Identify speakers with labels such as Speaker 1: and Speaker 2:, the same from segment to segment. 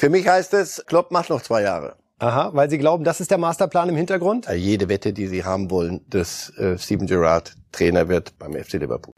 Speaker 1: Für mich heißt es, Klopp macht noch zwei Jahre.
Speaker 2: Aha, weil Sie glauben, das ist der Masterplan im Hintergrund?
Speaker 1: Jede Wette, die Sie haben wollen, dass äh, Steven Gerrard Trainer wird beim FC Liverpool.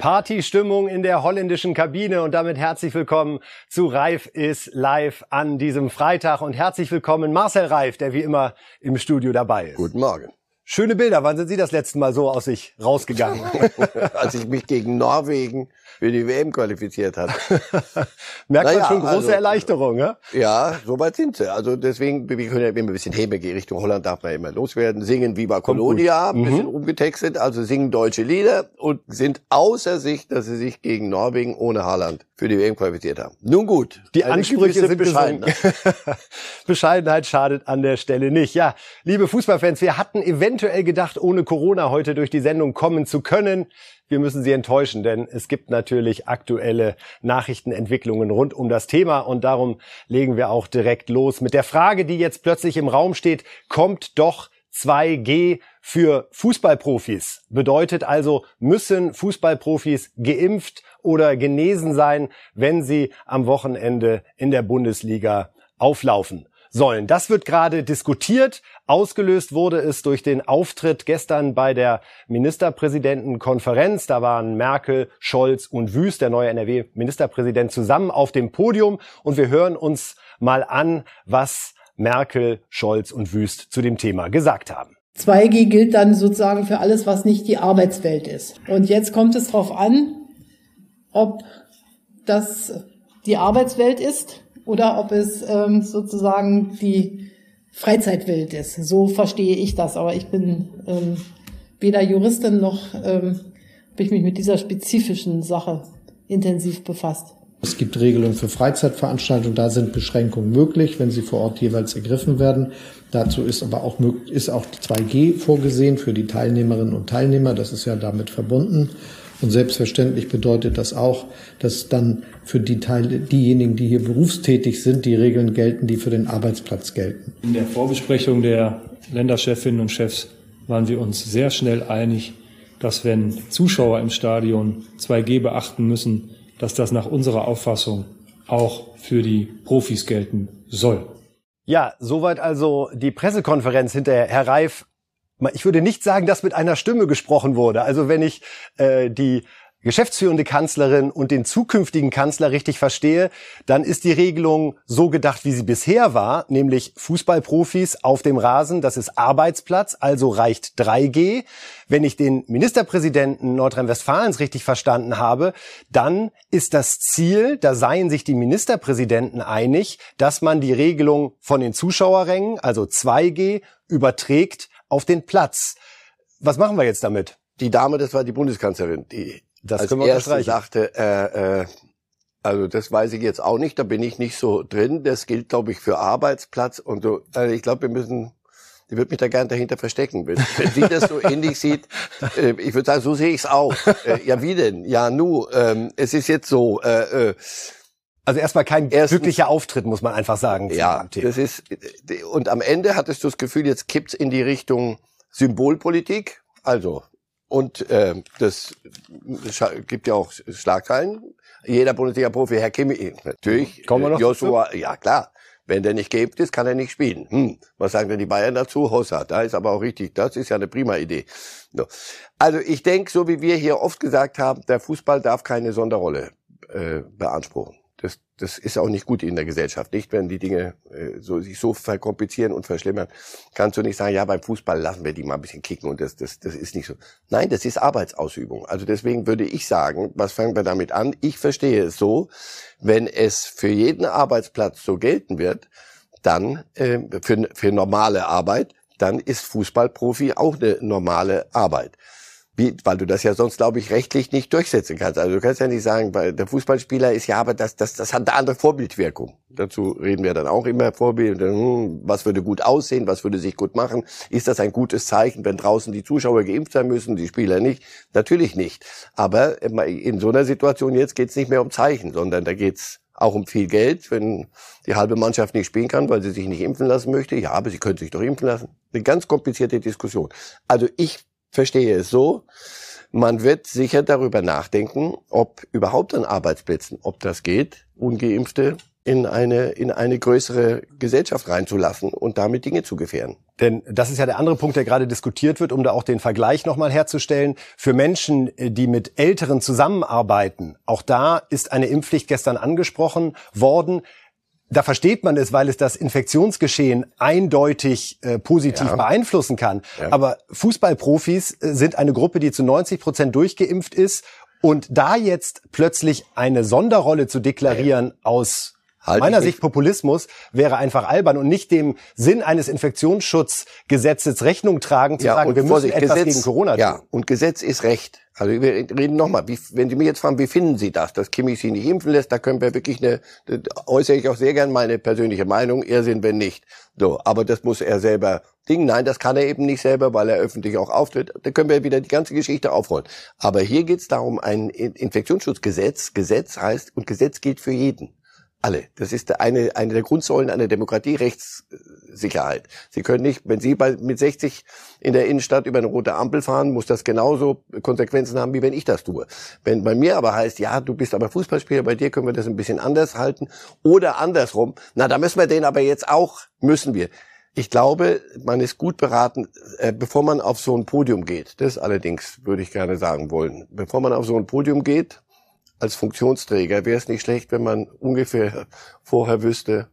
Speaker 2: Partystimmung in der holländischen Kabine und damit herzlich willkommen zu Reif ist live an diesem Freitag und herzlich willkommen Marcel Reif, der wie immer im Studio dabei ist.
Speaker 1: Guten Morgen.
Speaker 2: Schöne Bilder. Wann sind Sie das letzte Mal so aus sich rausgegangen?
Speaker 1: Als ich mich gegen Norwegen für die WM qualifiziert hat.
Speaker 2: Merkt naja, man schon große also, Erleichterung, ja?
Speaker 1: Ja, soweit sind sie. Also deswegen, wir können ja immer ein bisschen Hebe Richtung Holland darf man immer loswerden. Singen Viva Colonia, ein bisschen mhm. umgetextet, also singen deutsche Lieder und sind außer sich, dass sie sich gegen Norwegen ohne Haaland für die WM qualifiziert haben. Nun gut.
Speaker 2: Die Ansprüche sind bescheiden. Bescheidenheit schadet an der Stelle nicht. Ja, liebe Fußballfans, wir hatten eventuell gedacht, ohne Corona heute durch die Sendung kommen zu können. Wir müssen Sie enttäuschen, denn es gibt natürlich aktuelle Nachrichtenentwicklungen rund um das Thema und darum legen wir auch direkt los mit der Frage, die jetzt plötzlich im Raum steht, kommt doch 2G für Fußballprofis. Bedeutet also, müssen Fußballprofis geimpft oder genesen sein, wenn sie am Wochenende in der Bundesliga auflaufen sollen. Das wird gerade diskutiert. Ausgelöst wurde es durch den Auftritt gestern bei der Ministerpräsidentenkonferenz. Da waren Merkel, Scholz und Wüst, der neue NRW-Ministerpräsident, zusammen auf dem Podium. Und wir hören uns mal an, was Merkel, Scholz und Wüst zu dem Thema gesagt haben.
Speaker 3: 2G gilt dann sozusagen für alles, was nicht die Arbeitswelt ist. Und jetzt kommt es darauf an, ob das die Arbeitswelt ist oder ob es ähm, sozusagen die Freizeitwelt ist. So verstehe ich das. Aber ich bin ähm, weder Juristin noch ähm, habe ich mich mit dieser spezifischen Sache intensiv befasst.
Speaker 4: Es gibt Regelungen für Freizeitveranstaltungen, da sind Beschränkungen möglich, wenn sie vor Ort jeweils ergriffen werden. Dazu ist aber auch, ist auch 2G vorgesehen für die Teilnehmerinnen und Teilnehmer. Das ist ja damit verbunden. Und selbstverständlich bedeutet das auch, dass dann für die Teile, diejenigen, die hier berufstätig sind, die Regeln gelten, die für den Arbeitsplatz gelten.
Speaker 5: In der Vorbesprechung der Länderchefinnen und Chefs waren wir uns sehr schnell einig, dass wenn Zuschauer im Stadion 2G beachten müssen, dass das nach unserer Auffassung auch für die Profis gelten soll.
Speaker 2: Ja, soweit also die Pressekonferenz hinterher. Herr Reif, ich würde nicht sagen, dass mit einer Stimme gesprochen wurde. Also wenn ich äh, die geschäftsführende Kanzlerin und den zukünftigen Kanzler richtig verstehe, dann ist die Regelung so gedacht, wie sie bisher war, nämlich Fußballprofis auf dem Rasen, das ist Arbeitsplatz, also reicht 3G. Wenn ich den Ministerpräsidenten Nordrhein-Westfalens richtig verstanden habe, dann ist das Ziel, da seien sich die Ministerpräsidenten einig, dass man die Regelung von den Zuschauerrängen, also 2G, überträgt auf den Platz. Was machen wir jetzt damit?
Speaker 1: Die Dame, das war die Bundeskanzlerin, die das als erste sagte, äh, äh, also das weiß ich jetzt auch nicht, da bin ich nicht so drin. Das gilt, glaube ich, für Arbeitsplatz und so. Also ich glaube, wir müssen, die wird mich da gern dahinter verstecken. Wenn, wenn sie das so ähnlich sieht, äh, ich würde sagen, so sehe ich es auch. Äh, ja, wie denn? Ja, nu, ähm, es ist jetzt so. Äh, äh,
Speaker 2: also erstmal kein Erstens, glücklicher Auftritt, muss man einfach sagen.
Speaker 1: Ja, das ist und am Ende hattest du das Gefühl, jetzt kippt's in die Richtung Symbolpolitik. Also und äh, das gibt ja auch Schlagzeilen. Jeder Bundesliga-Profi, Herr Kimmich, natürlich.
Speaker 2: Kommen wir noch
Speaker 1: Joshua, dazu? ja klar. Wenn der nicht gebt ist, kann er nicht spielen. Hm. Was sagen denn die Bayern dazu? Hossa, da ist aber auch richtig. Das ist ja eine prima Idee. So. Also ich denke, so wie wir hier oft gesagt haben, der Fußball darf keine Sonderrolle äh, beanspruchen. Das, das ist auch nicht gut in der Gesellschaft. Nicht, wenn die Dinge äh, so, sich so verkomplizieren und verschlimmern, kannst du nicht sagen, ja, beim Fußball lassen wir die mal ein bisschen kicken und das, das, das ist nicht so. Nein, das ist Arbeitsausübung. Also deswegen würde ich sagen, was fangen wir damit an? Ich verstehe es so, wenn es für jeden Arbeitsplatz so gelten wird, dann äh, für, für normale Arbeit, dann ist Fußballprofi auch eine normale Arbeit. Wie, weil du das ja sonst, glaube ich, rechtlich nicht durchsetzen kannst. Also du kannst ja nicht sagen, weil der Fußballspieler ist ja, aber das, das, das hat eine andere Vorbildwirkung. Dazu reden wir dann auch immer Vorbild. Hm, was würde gut aussehen, was würde sich gut machen? Ist das ein gutes Zeichen, wenn draußen die Zuschauer geimpft sein müssen, die Spieler nicht? Natürlich nicht. Aber in so einer Situation jetzt geht's nicht mehr um Zeichen, sondern da geht's auch um viel Geld, wenn die halbe Mannschaft nicht spielen kann, weil sie sich nicht impfen lassen möchte. Ja, aber sie könnte sich doch impfen lassen. Eine ganz komplizierte Diskussion. Also ich verstehe es so, man wird sicher darüber nachdenken, ob überhaupt an Arbeitsplätzen, ob das geht, ungeimpfte in eine, in eine größere Gesellschaft reinzulassen und damit Dinge zu gefährden.
Speaker 2: Denn das ist ja der andere Punkt, der gerade diskutiert wird, um da auch den Vergleich nochmal herzustellen. Für Menschen, die mit Älteren zusammenarbeiten, auch da ist eine Impfpflicht gestern angesprochen worden da versteht man es, weil es das Infektionsgeschehen eindeutig äh, positiv ja. beeinflussen kann. Ja. Aber Fußballprofis äh, sind eine Gruppe, die zu 90 Prozent durchgeimpft ist. Und da jetzt plötzlich eine Sonderrolle zu deklarieren aus Halt meiner Sicht Populismus wäre einfach albern und nicht dem Sinn eines Infektionsschutzgesetzes Rechnung tragen, zu ja, sagen, wir müssen etwas Gesetz, gegen Corona tun.
Speaker 1: Ja, und Gesetz ist Recht. Also wir reden nochmal, wenn Sie mich jetzt fragen, wie finden Sie das, dass Kimmich Sie nicht impfen lässt, da können wir wirklich eine, da äußere ich auch sehr gern meine persönliche Meinung, er sind wenn nicht. So, aber das muss er selber Ding. Nein, das kann er eben nicht selber, weil er öffentlich auch auftritt. Da können wir wieder die ganze Geschichte aufrollen. Aber hier geht es darum, ein Infektionsschutzgesetz. Gesetz heißt, und Gesetz gilt für jeden. Alle. Das ist eine, eine der Grundsäulen einer Demokratie, Rechtssicherheit. Sie können nicht, wenn Sie bei, mit 60 in der Innenstadt über eine rote Ampel fahren, muss das genauso Konsequenzen haben, wie wenn ich das tue. Wenn bei mir aber heißt, ja, du bist aber Fußballspieler, bei dir können wir das ein bisschen anders halten oder andersrum, na, da müssen wir den aber jetzt auch, müssen wir. Ich glaube, man ist gut beraten, äh, bevor man auf so ein Podium geht. Das allerdings würde ich gerne sagen wollen. Bevor man auf so ein Podium geht, als Funktionsträger wäre es nicht schlecht, wenn man ungefähr vorher wüsste,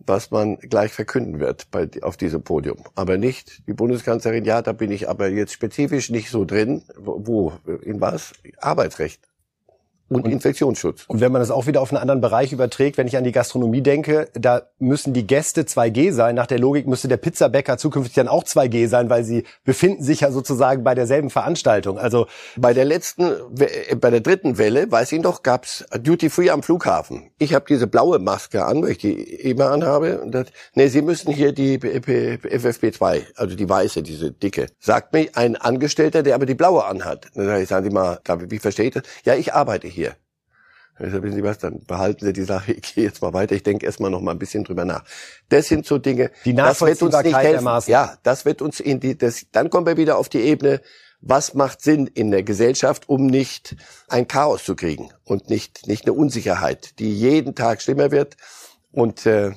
Speaker 1: was man gleich verkünden wird bei, auf diesem Podium. Aber nicht die Bundeskanzlerin, ja, da bin ich aber jetzt spezifisch nicht so drin. Wo? In was? Arbeitsrecht und, und, Infektionsschutz.
Speaker 2: Und wenn man das auch wieder auf einen anderen Bereich überträgt, wenn ich an die Gastronomie denke, da müssen die Gäste 2G sein. Nach der Logik müsste der Pizzabäcker zukünftig dann auch 2G sein, weil sie befinden sich ja sozusagen bei derselben Veranstaltung. Also
Speaker 1: bei der letzten, äh, bei der dritten Welle, weiß ich noch, gab's Duty Free am Flughafen. Ich habe diese blaue Maske an, weil ich die immer anhabe. Und das, nee, Sie müssen hier die FFP2, also die weiße, diese dicke. Sagt mir ein Angestellter, der aber die blaue anhat. Dann sage ich, sagen Sie mal, wie verstehe ich das? Ja, ich arbeite hier hier. Also wissen Sie was, dann behalten Sie die Sache, ich gehe jetzt mal weiter, ich denke erstmal noch mal ein bisschen drüber nach. Das sind so Dinge,
Speaker 2: die das wird uns nicht helfen.
Speaker 1: Ja, das wird uns in die, das, dann kommen wir wieder auf die Ebene, was macht Sinn in der Gesellschaft, um nicht ein Chaos zu kriegen und nicht, nicht eine Unsicherheit, die jeden Tag schlimmer wird und äh,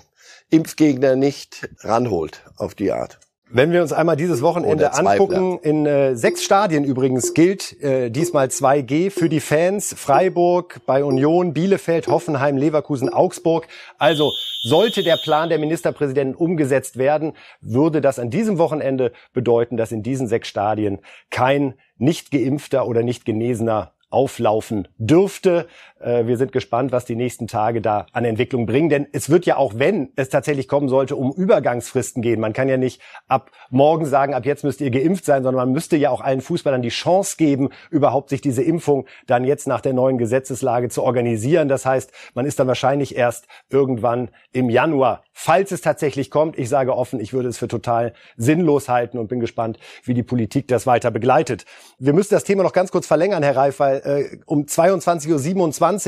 Speaker 1: Impfgegner nicht ranholt auf die Art.
Speaker 2: Wenn wir uns einmal dieses Wochenende angucken, in äh, sechs Stadien übrigens gilt äh, diesmal 2G für die Fans. Freiburg, bei Union, Bielefeld, Hoffenheim, Leverkusen, Augsburg. Also sollte der Plan der Ministerpräsidenten umgesetzt werden, würde das an diesem Wochenende bedeuten, dass in diesen sechs Stadien kein nicht geimpfter oder nicht genesener auflaufen dürfte. Äh, wir sind gespannt, was die nächsten Tage da an Entwicklung bringen. Denn es wird ja auch, wenn es tatsächlich kommen sollte, um Übergangsfristen gehen. Man kann ja nicht ab morgen sagen, ab jetzt müsst ihr geimpft sein, sondern man müsste ja auch allen Fußballern die Chance geben, überhaupt sich diese Impfung dann jetzt nach der neuen Gesetzeslage zu organisieren. Das heißt, man ist dann wahrscheinlich erst irgendwann im Januar, falls es tatsächlich kommt. Ich sage offen, ich würde es für total sinnlos halten und bin gespannt, wie die Politik das weiter begleitet. Wir müssen das Thema noch ganz kurz verlängern, Herr Reif, weil äh, um 22.27 Uhr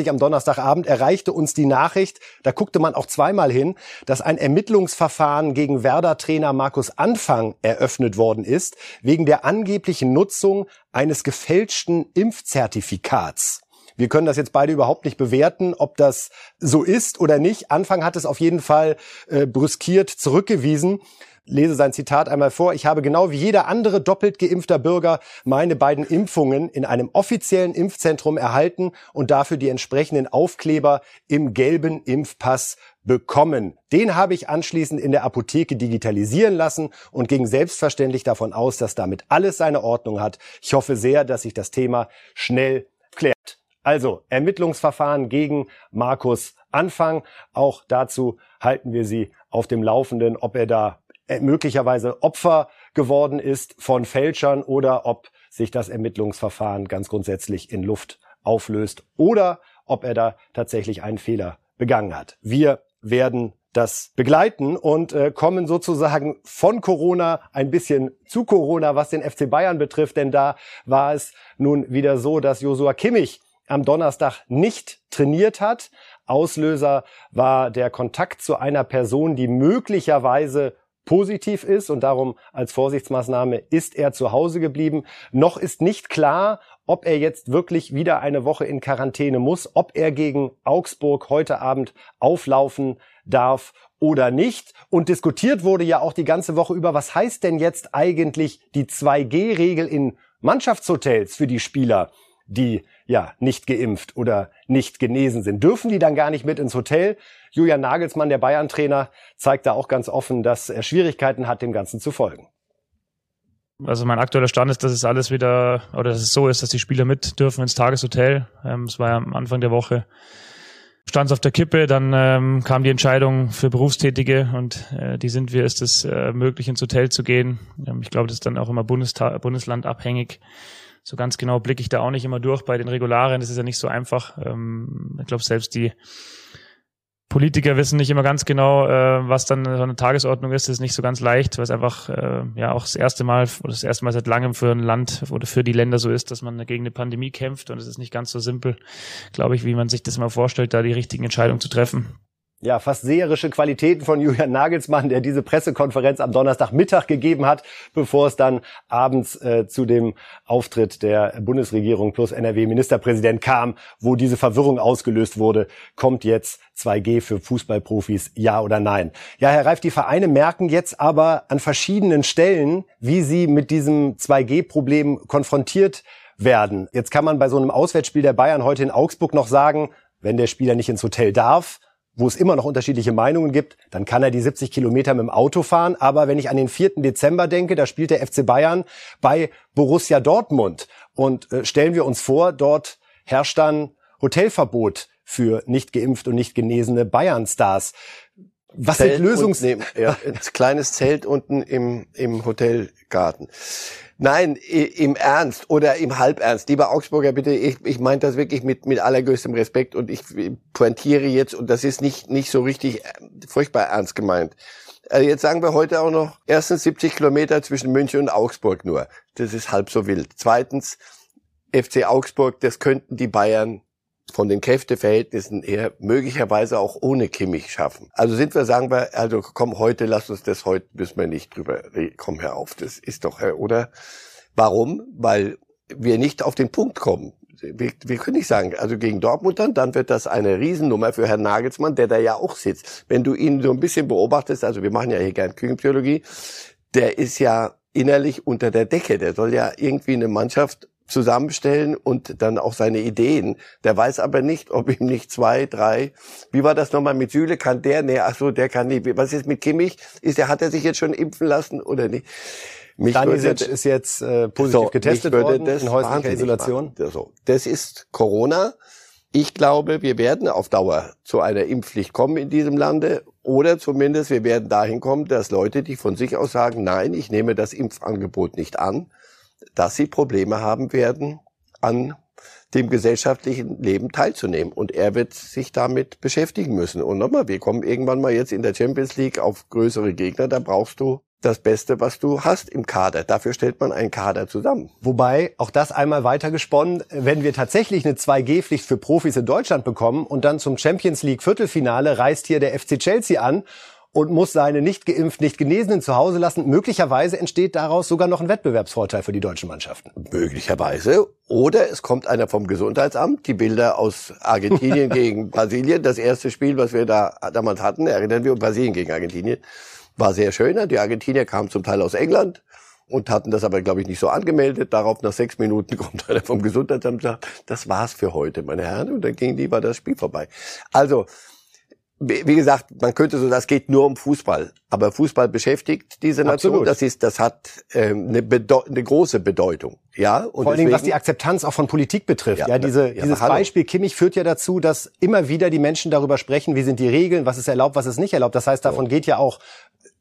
Speaker 2: am Donnerstagabend erreichte uns die Nachricht, da guckte man auch zweimal hin, dass ein Ermittlungsverfahren gegen Werder-Trainer Markus Anfang eröffnet worden ist, wegen der angeblichen Nutzung eines gefälschten Impfzertifikats. Wir können das jetzt beide überhaupt nicht bewerten, ob das so ist oder nicht. Anfang hat es auf jeden Fall äh, brüskiert zurückgewiesen lese sein Zitat einmal vor. Ich habe genau wie jeder andere doppelt geimpfter Bürger meine beiden Impfungen in einem offiziellen Impfzentrum erhalten und dafür die entsprechenden Aufkleber im gelben Impfpass bekommen. Den habe ich anschließend in der Apotheke digitalisieren lassen und ging selbstverständlich davon aus, dass damit alles seine Ordnung hat. Ich hoffe sehr, dass sich das Thema schnell klärt. Also Ermittlungsverfahren gegen Markus Anfang. Auch dazu halten wir Sie auf dem Laufenden, ob er da möglicherweise Opfer geworden ist von Fälschern oder ob sich das Ermittlungsverfahren ganz grundsätzlich in Luft auflöst oder ob er da tatsächlich einen Fehler begangen hat. Wir werden das begleiten und äh, kommen sozusagen von Corona ein bisschen zu Corona, was den FC Bayern betrifft, denn da war es nun wieder so, dass Josua Kimmich am Donnerstag nicht trainiert hat. Auslöser war der Kontakt zu einer Person, die möglicherweise positiv ist und darum als Vorsichtsmaßnahme ist er zu Hause geblieben. Noch ist nicht klar, ob er jetzt wirklich wieder eine Woche in Quarantäne muss, ob er gegen Augsburg heute Abend auflaufen darf oder nicht. Und diskutiert wurde ja auch die ganze Woche über, was heißt denn jetzt eigentlich die 2G-Regel in Mannschaftshotels für die Spieler, die ja nicht geimpft oder nicht genesen sind. Dürfen die dann gar nicht mit ins Hotel? Julian Nagelsmann, der Bayern-Trainer, zeigt da auch ganz offen, dass er Schwierigkeiten hat, dem Ganzen zu folgen.
Speaker 5: Also mein aktueller Stand ist, dass es alles wieder, oder dass es so ist, dass die Spieler mit dürfen ins Tageshotel. Ähm, es war ja am Anfang der Woche, stand es auf der Kippe, dann ähm, kam die Entscheidung für Berufstätige und äh, die sind wir, ist es äh, möglich, ins Hotel zu gehen. Ähm, ich glaube, das ist dann auch immer Bundestag, Bundesland abhängig. So ganz genau blicke ich da auch nicht immer durch bei den Regularien. Das ist ja nicht so einfach. Ähm, ich glaube, selbst die Politiker wissen nicht immer ganz genau, äh, was dann so eine Tagesordnung ist. Das ist nicht so ganz leicht, weil es einfach äh, ja auch das erste Mal oder das erste Mal seit langem für ein Land oder für die Länder so ist, dass man gegen eine Pandemie kämpft und es ist nicht ganz so simpel, glaube ich, wie man sich das mal vorstellt, da die richtigen Entscheidungen zu treffen
Speaker 2: ja, fast seherische Qualitäten von Julian Nagelsmann, der diese Pressekonferenz am Donnerstagmittag gegeben hat, bevor es dann abends äh, zu dem Auftritt der Bundesregierung plus NRW-Ministerpräsident kam, wo diese Verwirrung ausgelöst wurde, kommt jetzt 2G für Fußballprofis, ja oder nein? Ja, Herr Reif, die Vereine merken jetzt aber an verschiedenen Stellen, wie sie mit diesem 2G-Problem konfrontiert werden. Jetzt kann man bei so einem Auswärtsspiel der Bayern heute in Augsburg noch sagen, wenn der Spieler nicht ins Hotel darf, wo es immer noch unterschiedliche Meinungen gibt, dann kann er die 70 Kilometer mit dem Auto fahren. Aber wenn ich an den 4. Dezember denke, da spielt der FC Bayern bei Borussia Dortmund. Und äh, stellen wir uns vor, dort herrscht dann Hotelverbot für nicht geimpft und nicht genesene Bayern-Stars.
Speaker 1: Was Zelt sind Lösungs... Neben, ja, ein kleines Zelt unten im, im Hotelgarten. Nein, im Ernst oder im Halbernst. Lieber Augsburger, bitte, ich, ich meine das wirklich mit, mit allergrößtem Respekt und ich pointiere jetzt, und das ist nicht, nicht so richtig äh, furchtbar ernst gemeint. Also jetzt sagen wir heute auch noch, erstens 70 Kilometer zwischen München und Augsburg nur. Das ist halb so wild. Zweitens, FC Augsburg, das könnten die Bayern von den Kräfteverhältnissen eher möglicherweise auch ohne Kimmich schaffen. Also sind wir, sagen wir, also komm, heute lass uns das, heute müssen wir nicht drüber reden. Komm her auf, das ist doch, oder? Warum? Weil wir nicht auf den Punkt kommen. Wir, wir können nicht sagen, also gegen Dortmund dann, dann wird das eine Riesennummer für Herrn Nagelsmann, der da ja auch sitzt. Wenn du ihn so ein bisschen beobachtest, also wir machen ja hier gern Küchenpsychologie, der ist ja innerlich unter der Decke. Der soll ja irgendwie eine Mannschaft zusammenstellen und dann auch seine Ideen. Der weiß aber nicht, ob ihm nicht zwei, drei. Wie war das nochmal mit Süle? Kann der? Nee, ach so, der kann nicht. Was ist mit Kimmich? Ist der, hat er sich jetzt schon impfen lassen oder nicht?
Speaker 2: Mich Danisic ist jetzt äh, positiv so, getestet worden in häuslicher Isolation.
Speaker 1: So, das ist Corona. Ich glaube, wir werden auf Dauer zu einer Impfpflicht kommen in diesem Lande oder zumindest wir werden dahin kommen, dass Leute, die von sich aus sagen, nein, ich nehme das Impfangebot nicht an, dass sie Probleme haben werden, an dem gesellschaftlichen Leben teilzunehmen. Und er wird sich damit beschäftigen müssen. Und nochmal, wir kommen irgendwann mal jetzt in der Champions League auf größere Gegner. Da brauchst du das Beste, was du hast im Kader. Dafür stellt man einen Kader zusammen.
Speaker 2: Wobei, auch das einmal weitergesponnen, wenn wir tatsächlich eine 2G-Pflicht für Profis in Deutschland bekommen und dann zum Champions League Viertelfinale reist hier der FC Chelsea an und muss seine nicht geimpft, nicht Genesenen zu Hause lassen. Möglicherweise entsteht daraus sogar noch ein Wettbewerbsvorteil für die deutschen Mannschaften.
Speaker 1: Möglicherweise. Oder es kommt einer vom Gesundheitsamt. Die Bilder aus Argentinien gegen Brasilien. Das erste Spiel, was wir da damals hatten, erinnern wir, Brasilien gegen Argentinien, war sehr schön. Die Argentinier kamen zum Teil aus England und hatten das aber, glaube ich, nicht so angemeldet. Darauf nach sechs Minuten kommt einer vom Gesundheitsamt und sagt, das war's für heute, meine Herren. Und dann ging die, war das Spiel vorbei. Also, wie gesagt, man könnte so, das geht nur um Fußball. Aber Fußball beschäftigt diese Nation. Absolut. Das ist, das hat ähm, eine, eine große Bedeutung. Ja.
Speaker 2: Und Vor allen Dingen, was die Akzeptanz auch von Politik betrifft. Ja, ja diese, ja, dieses hallo. Beispiel Kimmich führt ja dazu, dass immer wieder die Menschen darüber sprechen, wie sind die Regeln, was ist erlaubt, was ist nicht erlaubt. Das heißt, davon so. geht ja auch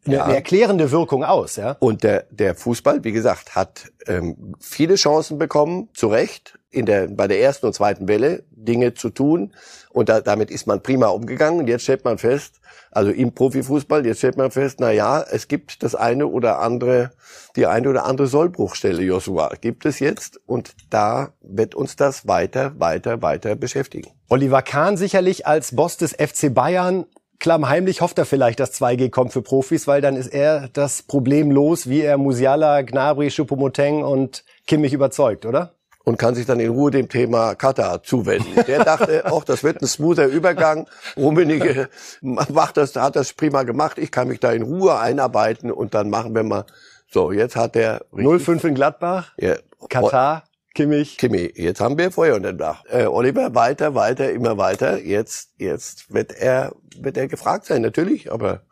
Speaker 2: eine, ja. eine erklärende Wirkung aus. Ja?
Speaker 1: Und der, der Fußball, wie gesagt, hat ähm, viele Chancen bekommen, zu Recht, in der, bei der ersten und zweiten Welle Dinge zu tun. Und da, damit ist man prima umgegangen. Und jetzt stellt man fest, also im Profifußball, jetzt stellt man fest, na ja, es gibt das eine oder andere, die eine oder andere Sollbruchstelle, Joshua, gibt es jetzt. Und da wird uns das weiter, weiter, weiter beschäftigen.
Speaker 2: Oliver Kahn sicherlich als Boss des FC Bayern klammheimlich hofft er vielleicht, dass 2G kommt für Profis, weil dann ist er das Problem los, wie er Musiala, Gnabry, Choupo-Moting und Kimmich überzeugt, oder?
Speaker 1: Und kann sich dann in Ruhe dem Thema Katar zuwenden. Der dachte, auch das wird ein smoother Übergang. Rummenigge macht das, hat das prima gemacht. Ich kann mich da in Ruhe einarbeiten und dann machen wir mal. So, jetzt hat der
Speaker 2: 0-5 in Gladbach. Ja. Katar. Kimmich.
Speaker 1: Kimmich. Jetzt haben wir Feuer unter dem Dach. Äh, Oliver weiter, weiter, immer weiter. Jetzt, jetzt wird er, wird er gefragt sein, natürlich. Aber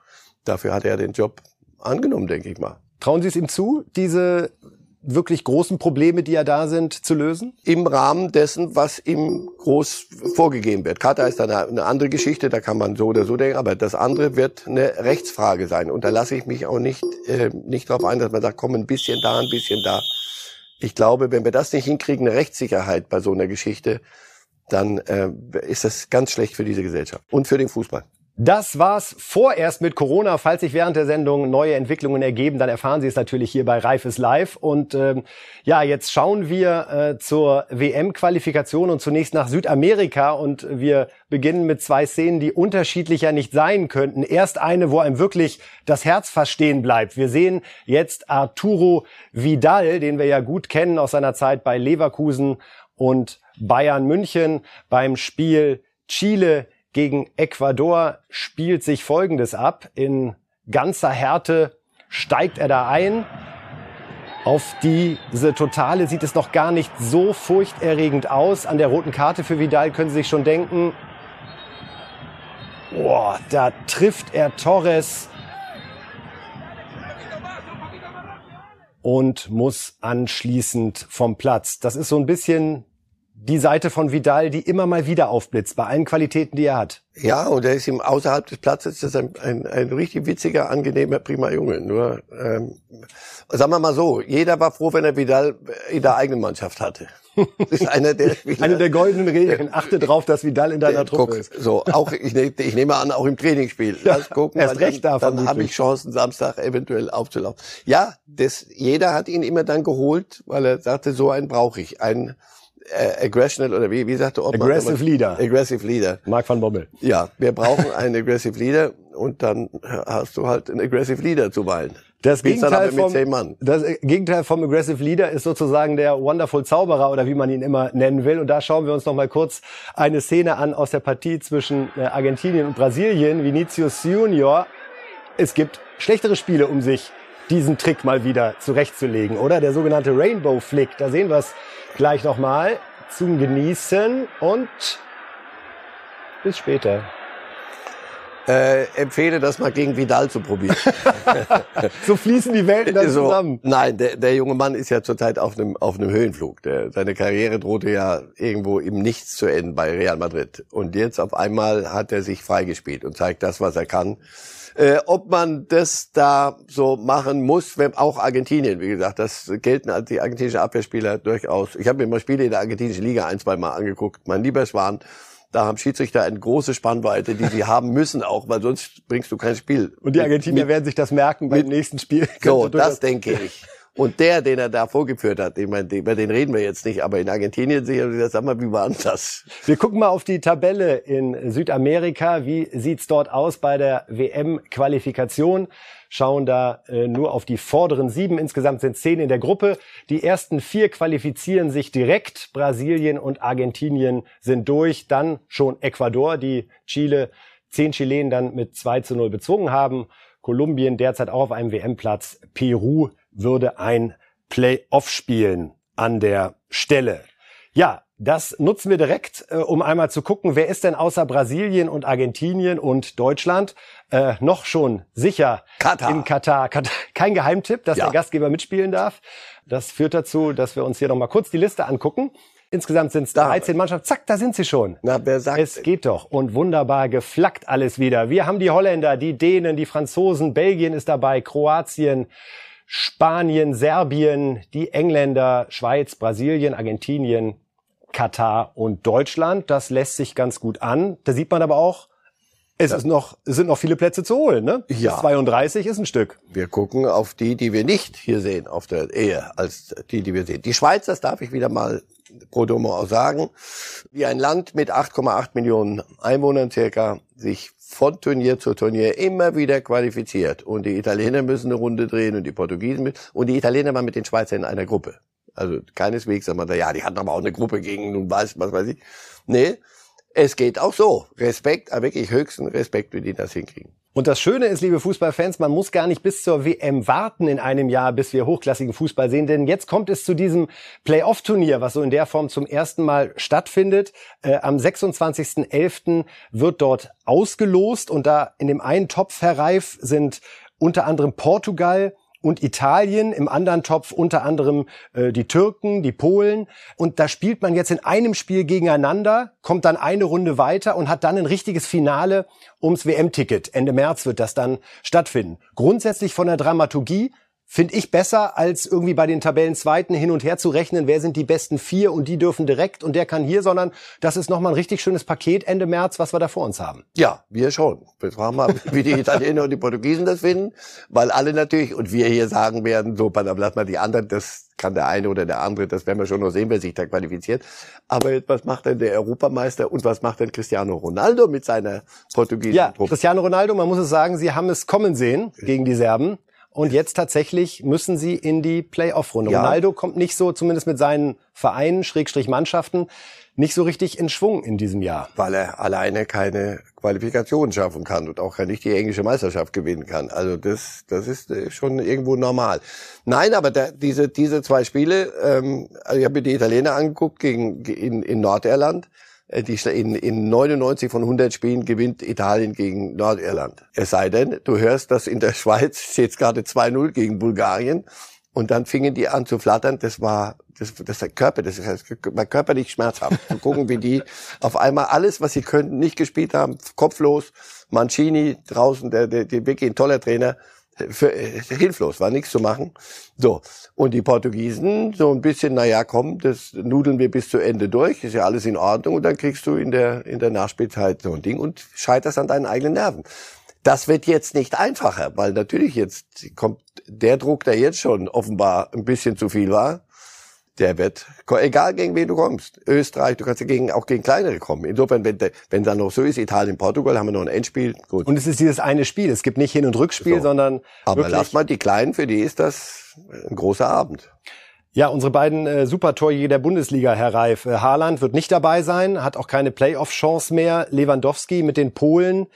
Speaker 1: dafür hat er den Job angenommen, denke ich mal.
Speaker 2: Trauen Sie es ihm zu, diese wirklich großen Probleme, die ja da sind, zu lösen?
Speaker 1: Im Rahmen dessen, was ihm groß vorgegeben wird. Katar ist dann eine andere Geschichte, da kann man so oder so denken, aber das andere wird eine Rechtsfrage sein. Und da lasse ich mich auch nicht, äh, nicht darauf ein, dass man sagt, komm, ein bisschen da, ein bisschen da. Ich glaube, wenn wir das nicht hinkriegen, eine Rechtssicherheit bei so einer Geschichte, dann äh, ist das ganz schlecht für diese Gesellschaft und für den Fußball.
Speaker 2: Das war's vorerst mit Corona. Falls sich während der Sendung neue Entwicklungen ergeben, dann erfahren Sie es natürlich hier bei Reifes Live. Und ähm, ja, jetzt schauen wir äh, zur WM-Qualifikation und zunächst nach Südamerika. Und wir beginnen mit zwei Szenen, die unterschiedlicher nicht sein könnten. Erst eine, wo einem wirklich das Herz verstehen bleibt. Wir sehen jetzt Arturo Vidal, den wir ja gut kennen aus seiner Zeit bei Leverkusen und Bayern München beim Spiel Chile gegen Ecuador spielt sich Folgendes ab. In ganzer Härte steigt er da ein. Auf diese Totale sieht es noch gar nicht so furchterregend aus. An der roten Karte für Vidal können Sie sich schon denken, boah, da trifft er Torres und muss anschließend vom Platz. Das ist so ein bisschen die Seite von Vidal, die immer mal wieder aufblitzt, bei allen Qualitäten, die er hat.
Speaker 1: Ja, und er ist ihm außerhalb des Platzes das ist ein, ein, ein richtig witziger, angenehmer, prima Junge. Nur, ähm, sagen wir mal so, jeder war froh, wenn er Vidal in der eigenen Mannschaft hatte.
Speaker 2: Das ist einer der Spieler. Eine der goldenen Regeln. Achte drauf, dass Vidal in deiner Truppe
Speaker 1: guck,
Speaker 2: ist.
Speaker 1: So, auch ich, ne, ich nehme an, auch im Trainingsspiel. Lass gucken,
Speaker 2: erst recht
Speaker 1: dann, dann habe ich Chancen, Samstag eventuell aufzulaufen. Ja, das, jeder hat ihn immer dann geholt, weil er sagte, so einen brauche ich. Einen äh, Aggressional oder wie, wie sagte
Speaker 2: Obmann? Aggressive Leader.
Speaker 1: Aggressive Leader.
Speaker 2: Mark van Bommel.
Speaker 1: Ja, wir brauchen einen Aggressive Leader und dann hast du halt einen Aggressive Leader zuweilen.
Speaker 2: Das Gegenteil, vom, das Gegenteil vom Aggressive Leader ist sozusagen der Wonderful Zauberer oder wie man ihn immer nennen will. Und da schauen wir uns noch mal kurz eine Szene an aus der Partie zwischen äh, Argentinien und Brasilien. Vinicius Junior. Es gibt schlechtere Spiele, um sich diesen Trick mal wieder zurechtzulegen, oder? Der sogenannte Rainbow Flick. Da sehen wir es gleich nochmal zum Genießen und bis später.
Speaker 1: Äh, empfehle das mal gegen Vidal zu probieren.
Speaker 2: so fließen die Welten dann so, zusammen.
Speaker 1: Nein, der, der junge Mann ist ja zurzeit auf einem auf einem Höhenflug. Der, seine Karriere drohte ja irgendwo im Nichts zu enden bei Real Madrid. Und jetzt auf einmal hat er sich freigespielt und zeigt das, was er kann. Äh, ob man das da so machen muss, wenn auch Argentinien, wie gesagt, das gelten als die argentinischen Abwehrspieler durchaus. Ich habe mir mal Spiele in der argentinischen Liga ein, zwei Mal angeguckt. Mein lieber Schwan, da haben Schiedsrichter eine große Spannweite, die sie haben müssen auch, weil sonst bringst du kein Spiel.
Speaker 2: Und die Argentinier mit, werden sich das merken beim nächsten Spiel.
Speaker 1: So, das denke ich. Und der, den er da vorgeführt hat, ich meine, über den reden wir jetzt nicht, aber in Argentinien sicher, sag mal, wie war denn das?
Speaker 2: Wir gucken mal auf die Tabelle in Südamerika. Wie sieht's dort aus bei der WM-Qualifikation? Schauen da äh, nur auf die vorderen sieben. Insgesamt sind zehn in der Gruppe. Die ersten vier qualifizieren sich direkt. Brasilien und Argentinien sind durch. Dann schon Ecuador, die Chile, zehn Chilen dann mit 2 zu 0 bezwungen haben. Kolumbien derzeit auch auf einem WM-Platz. Peru würde ein Playoff spielen an der Stelle. Ja, das nutzen wir direkt, äh, um einmal zu gucken, wer ist denn außer Brasilien und Argentinien und Deutschland äh, noch schon sicher
Speaker 1: Katar.
Speaker 2: in Katar. Katar. Kein Geheimtipp, dass ja. der Gastgeber mitspielen darf. Das führt dazu, dass wir uns hier noch mal kurz die Liste angucken. Insgesamt sind es 13 Mannschaften. Zack, da sind sie schon.
Speaker 1: Na, wer sagt
Speaker 2: Es geht doch. Und wunderbar geflackt alles wieder. Wir haben die Holländer, die Dänen, die Franzosen, Belgien ist dabei, Kroatien, Spanien, Serbien, die Engländer, Schweiz, Brasilien, Argentinien, Katar und Deutschland. Das lässt sich ganz gut an. Da sieht man aber auch, es ist noch, es sind noch viele Plätze zu holen, ne?
Speaker 1: Ja.
Speaker 2: 32 ist ein Stück.
Speaker 1: Wir gucken auf die, die wir nicht hier sehen, auf der Ehe, als die, die wir sehen. Die Schweiz, das darf ich wieder mal pro domo auch sagen, wie ein Land mit 8,8 Millionen Einwohnern circa sich von Turnier zu Turnier immer wieder qualifiziert. Und die Italiener müssen eine Runde drehen und die Portugiesen mit. Und die Italiener waren mit den Schweizern in einer Gruppe. Also keineswegs sagt man da, ja, die hatten aber auch eine Gruppe gegen, nun weiß, was weiß ich. Nee, es geht auch so. Respekt, aber wirklich höchsten Respekt, wie die das hinkriegen.
Speaker 2: Und das Schöne ist, liebe Fußballfans, man muss gar nicht bis zur WM warten in einem Jahr, bis wir hochklassigen Fußball sehen, denn jetzt kommt es zu diesem Playoff-Turnier, was so in der Form zum ersten Mal stattfindet. Äh, am 26.11. wird dort ausgelost und da in dem einen Topf, Herr Reif, sind unter anderem Portugal, und Italien, im anderen Topf unter anderem äh, die Türken, die Polen. Und da spielt man jetzt in einem Spiel gegeneinander, kommt dann eine Runde weiter und hat dann ein richtiges Finale ums WM-Ticket. Ende März wird das dann stattfinden. Grundsätzlich von der Dramaturgie finde ich besser, als irgendwie bei den Tabellenzweiten hin und her zu rechnen, wer sind die besten vier und die dürfen direkt und der kann hier, sondern das ist nochmal ein richtig schönes Paket Ende März, was wir da vor uns haben.
Speaker 1: Ja, wir schon. Wir fragen mal, wie die Italiener und die Portugiesen das finden, weil alle natürlich, und wir hier sagen werden, so, dann lass mal die anderen, das kann der eine oder der andere, das werden wir schon noch sehen, wer sich da qualifiziert. Aber was macht denn der Europameister und was macht denn Cristiano Ronaldo mit seiner portugiesischen
Speaker 2: Ja,
Speaker 1: Truppe?
Speaker 2: Cristiano Ronaldo, man muss es sagen, sie haben es kommen sehen gegen die Serben. Und jetzt tatsächlich müssen sie in die Playoff-Runde.
Speaker 1: Ja.
Speaker 2: Ronaldo kommt nicht so, zumindest mit seinen Vereinen, Schrägstrich Mannschaften, nicht so richtig in Schwung in diesem Jahr.
Speaker 1: weil er alleine keine Qualifikation schaffen kann und auch nicht die englische Meisterschaft gewinnen kann. Also das, das ist äh, schon irgendwo normal. Nein, aber der, diese, diese zwei Spiele, ähm, also ich habe mir die Italiener angeguckt gegen in, in Nordirland. Äh, Die, in, in 99 von 100 Spielen gewinnt Italien gegen Nordirland. Es sei denn, du hörst, dass in der Schweiz steht gerade 2-0 gegen Bulgarien. Und dann fingen die an zu flattern. Das war, das, das ist der Körper, das ist war körperlich schmerzhaft. Zu gucken, wie die auf einmal alles, was sie könnten, nicht gespielt haben, kopflos. Mancini draußen, der, der, der wirklich ein toller Trainer, für, äh, hilflos, war nichts zu machen. So. Und die Portugiesen, so ein bisschen, na ja, komm, das nudeln wir bis zu Ende durch, ist ja alles in Ordnung. Und dann kriegst du in der, in der Nachspielzeit so ein Ding und scheiterst an deinen eigenen Nerven. Das wird jetzt nicht einfacher, weil natürlich jetzt kommt der Druck, der jetzt schon offenbar ein bisschen zu viel war, der wird, egal gegen wen du kommst, Österreich, du kannst ja gegen, auch gegen kleinere kommen. Insofern, wenn, wenn dann noch so ist, Italien, Portugal, haben wir noch ein Endspiel, gut.
Speaker 2: Und es ist dieses eine Spiel. Es gibt nicht Hin- und Rückspiel,
Speaker 1: So.
Speaker 2: sondern
Speaker 1: Aber lass mal die Kleinen, für die ist das ein großer Abend.
Speaker 2: Ja, unsere beiden äh, Supertorjäger der Bundesliga, Herr Reif. Äh, Haaland wird nicht dabei sein, hat auch keine Playoff-Chance mehr. Lewandowski mit den Polen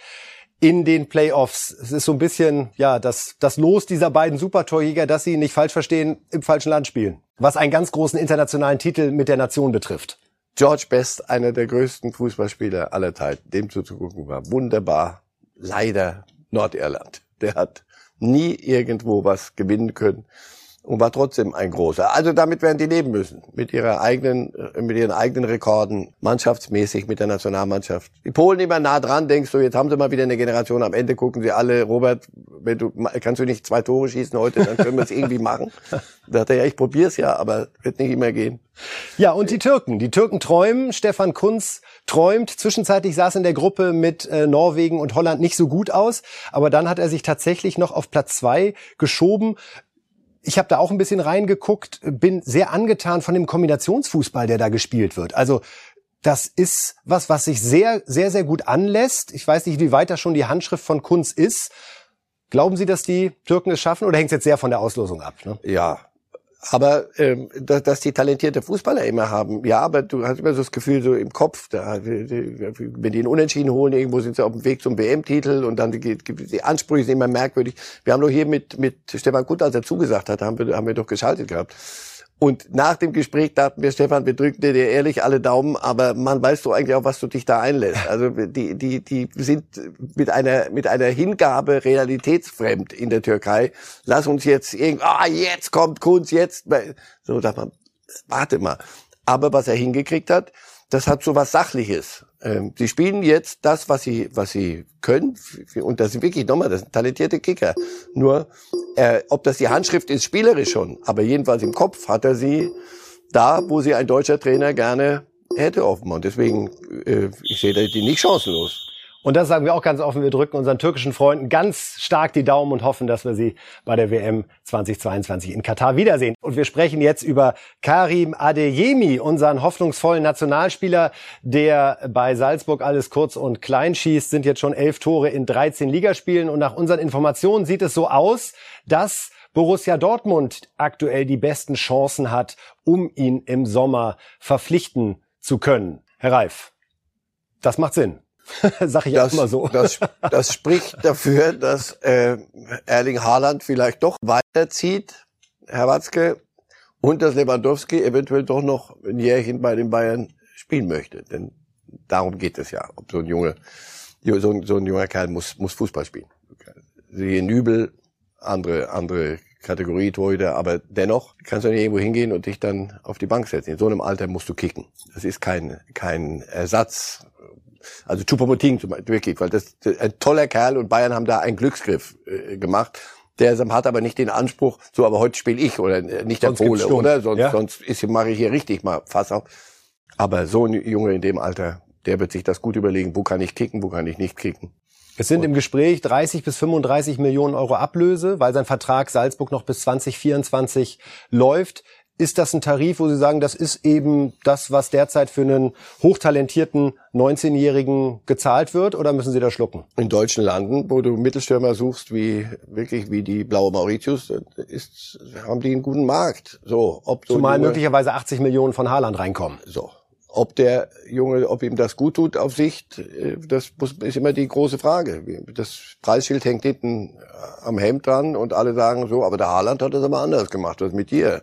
Speaker 2: in den Playoffs. Es ist so ein bisschen, ja, das, das Los dieser beiden Supertorjäger, dass sie nicht falsch verstehen, im falschen Land spielen. Was einen ganz großen internationalen Titel mit der Nation betrifft.
Speaker 1: George Best, einer der größten Fußballspieler aller Zeiten, dem zuzugucken war wunderbar. Leider Nordirland. Der hat nie irgendwo was gewinnen können und war trotzdem ein großer. Also damit werden die leben müssen. Mit ihrer eigenen, äh, mit ihren eigenen Rekorden, mannschaftsmäßig mit der Nationalmannschaft. Die Polen immer nah dran, denkst du, jetzt haben sie mal wieder eine Generation. Am Ende gucken sie alle, Robert, wenn du, kannst du nicht zwei Tore schießen heute, dann können wir es irgendwie machen. Da dachte er, ja, ich probier's ja, aber wird nicht immer gehen.
Speaker 2: Ja, und die Türken. Die Türken träumen. Stefan Kunz träumt. Zwischenzeitlich sah es in der Gruppe mit äh, Norwegen und Holland nicht so gut aus. Aber dann hat er sich tatsächlich noch auf Platz zwei geschoben. Ich habe da auch ein bisschen reingeguckt, bin sehr angetan von dem Kombinationsfußball, der da gespielt wird. Also das ist was, was sich sehr, sehr, sehr gut anlässt. Ich weiß nicht, wie weit da schon die Handschrift von Kunz ist. Glauben Sie, dass die Türken es schaffen oder hängt es jetzt sehr von der Auslosung ab? Ne?
Speaker 1: Ja, aber ähm, dass, dass die talentierte Fußballer immer haben, ja, aber du hast immer so das Gefühl so im Kopf, da, wenn die einen Unentschieden holen, irgendwo sind sie auf dem Weg zum WM-Titel und dann die, die, die Ansprüche sind immer merkwürdig. Wir haben doch hier mit mit Stefan Kutt, als er zugesagt hat, haben wir haben wir doch geschaltet gehabt. Und nach dem Gespräch dachten wir, Stefan, wir drücken dir ehrlich alle Daumen, aber man weiß doch eigentlich auch, was du dich da einlässt. Also die, die, die sind mit einer, mit einer Hingabe realitätsfremd in der Türkei. Lass uns jetzt irgendwie, ah, jetzt kommt Kunz, jetzt. So, sagt man, warte mal. Aber was er hingekriegt hat, das hat so was Sachliches. Ähm, sie spielen jetzt das, was sie, was sie können. Und das sind wirklich nochmal, das sind talentierte Kicker. Nur, äh, ob das die Handschrift ist, spielerisch schon. Aber jedenfalls im Kopf hat er sie da, wo sie ein deutscher Trainer gerne hätte offenbar. Und deswegen, äh, ich sehe die nicht chancenlos.
Speaker 2: Und das sagen wir auch ganz offen. Wir drücken unseren türkischen Freunden ganz stark die Daumen und hoffen, dass wir sie bei der WM 2022 in Katar wiedersehen. Und wir sprechen jetzt über Karim Adeyemi, unseren hoffnungsvollen Nationalspieler, der bei Salzburg alles kurz und klein schießt, sind jetzt schon elf Tore in 13 Ligaspielen. Und nach unseren Informationen sieht es so aus, dass Borussia Dortmund aktuell die besten Chancen hat, um ihn im Sommer verpflichten zu können. Herr Reif, das macht Sinn. Sag ich das, auch mal so.
Speaker 1: Das, das spricht dafür, dass äh, Erling Haaland vielleicht doch weiterzieht, Herr Watzke, und dass Lewandowski eventuell doch noch ein Jährchen bei den Bayern spielen möchte. Denn darum geht es ja. Ob so ein Junge, so ein, so ein junger Kerl muss, muss Fußball spielen. Sie Nübel, andere, andere Kategorie Torhüter, aber dennoch kannst du nicht irgendwo hingehen und dich dann auf die Bank setzen. In so einem Alter musst du kicken. Das ist kein, kein Ersatz also Choupo-Moting zum Beispiel, wirklich, weil das, das ein toller Kerl und Bayern haben da einen Glücksgriff äh, gemacht. Der hat aber nicht den Anspruch, so, aber heute spiele ich oder äh, nicht der sonst Pole, oder? Sonst, ja? sonst mache ich hier richtig mal Fass auf. Aber so ein Junge in dem Alter, der wird sich das gut überlegen, wo kann ich kicken, wo kann ich nicht kicken.
Speaker 2: Es sind im Gespräch 30 bis 35 Millionen Euro Ablöse, weil sein Vertrag Salzburg noch bis 2024 läuft. Ist das ein Tarif, wo Sie sagen, das ist eben das, was derzeit für einen hochtalentierten 19-Jährigen gezahlt wird, oder müssen Sie da schlucken?
Speaker 1: In deutschen Landen, wo du Mittelstürmer suchst, wie wirklich wie die blaue Mauritius, ist, haben die einen guten Markt. So,
Speaker 2: ob so Zumal möglicherweise 80 Millionen von Haaland reinkommen.
Speaker 1: So, ob der Junge, ob ihm das gut tut auf Sicht, äh, das muss, ist immer die große Frage. Das Preisschild hängt hinten am Hemd dran und alle sagen so, aber der Haaland hat das aber anders gemacht. Was mit dir?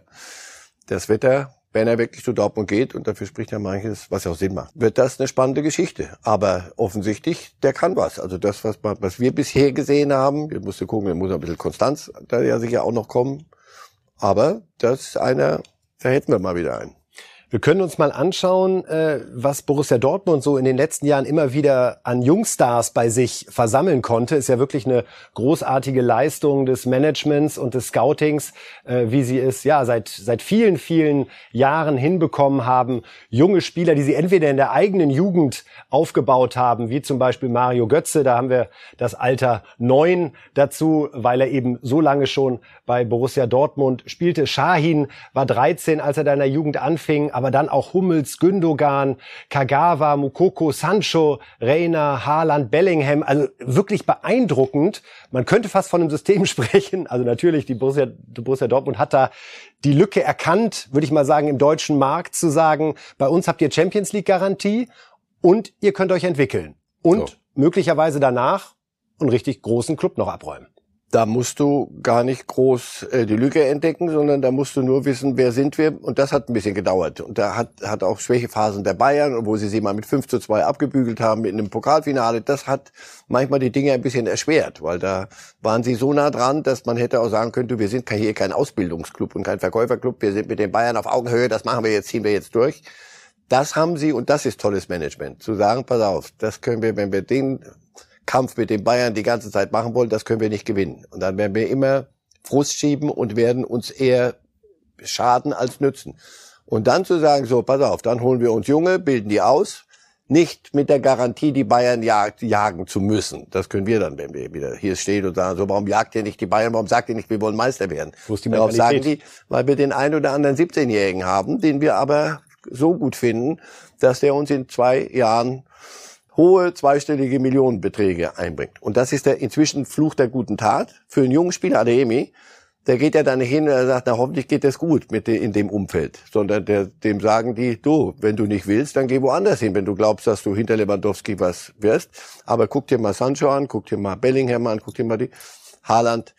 Speaker 1: Das Wetter, wenn er wirklich zu Dortmund geht, und dafür spricht ja manches, was ja auch Sinn macht, wird das eine spannende Geschichte. Aber offensichtlich, der kann was. Also das, was, was wir bisher gesehen haben, wir mussten gucken, da muss ein bisschen Konstanz da ja sicher auch noch kommen. Aber das ist einer, da hätten wir mal wieder einen.
Speaker 2: Wir können uns mal anschauen, äh, was Borussia Dortmund so in den letzten Jahren immer wieder an Jungstars bei sich versammeln konnte. Ist ja wirklich eine großartige Leistung des Managements und des Scoutings, äh, wie sie es ja seit seit vielen vielen Jahren hinbekommen haben, junge Spieler, die sie entweder in der eigenen Jugend aufgebaut haben, wie zum Beispiel Mario Götze, da haben wir das Alter neun dazu, weil er eben so lange schon bei Borussia Dortmund spielte. Shahin war 13, als er da in der Jugend anfing aber dann auch Hummels, Gündogan, Kagawa, Mukoko, Sancho, Reina, Haaland, Bellingham. Also wirklich beeindruckend. Man könnte fast von einem System sprechen. Also natürlich, die Borussia, die Borussia Dortmund hat da die Lücke erkannt, würde ich mal sagen, im deutschen Markt zu sagen, bei uns habt ihr Champions League Garantie und ihr könnt euch entwickeln. Und so. möglicherweise danach einen richtig großen Club noch abräumen.
Speaker 1: Da musst du gar nicht groß äh, die Lücke entdecken, sondern da musst du nur wissen, wer sind wir. Und das hat ein bisschen gedauert. Und da hat, hat auch Schwächephasen der Bayern, wo sie sie mal mit 5 zu 2 abgebügelt haben in einem Pokalfinale. Das hat manchmal die Dinge ein bisschen erschwert, weil da waren sie so nah dran, dass man hätte auch sagen können, wir sind hier kein Ausbildungsclub und kein Verkäuferclub. Wir sind mit den Bayern auf Augenhöhe. Das machen wir jetzt, ziehen wir jetzt durch. Das haben sie, und das ist tolles Management, zu sagen, pass auf, das können wir, wenn wir den Kampf mit den Bayern die ganze Zeit machen wollen, das können wir nicht gewinnen. Und dann werden wir immer Frust schieben und werden uns eher schaden als nützen. Und dann zu sagen, so, pass auf, dann holen wir uns Junge, bilden die aus, nicht mit der Garantie, die Bayern jag jagen zu müssen. Das können wir dann, wenn wir wieder hier stehen und sagen, so, warum jagt ihr nicht die Bayern, warum sagt ihr nicht, wir wollen Meister werden? Wo ist die Darauf sagen die, weil wir den einen oder anderen 17-Jährigen haben, den wir aber so gut finden, dass der uns in zwei Jahren hohe zweistellige Millionenbeträge einbringt. Und das ist der inzwischen Fluch der guten Tat für einen jungen Spieler, Ademi. Der geht ja dann hin und er sagt, na hoffentlich geht das gut mit de, in dem Umfeld, sondern der, dem sagen die, du, wenn du nicht willst, dann geh woanders hin, wenn du glaubst, dass du hinter Lewandowski was wirst. Aber guck dir mal Sancho an, guck dir mal Bellingham an, guck dir mal die Haaland.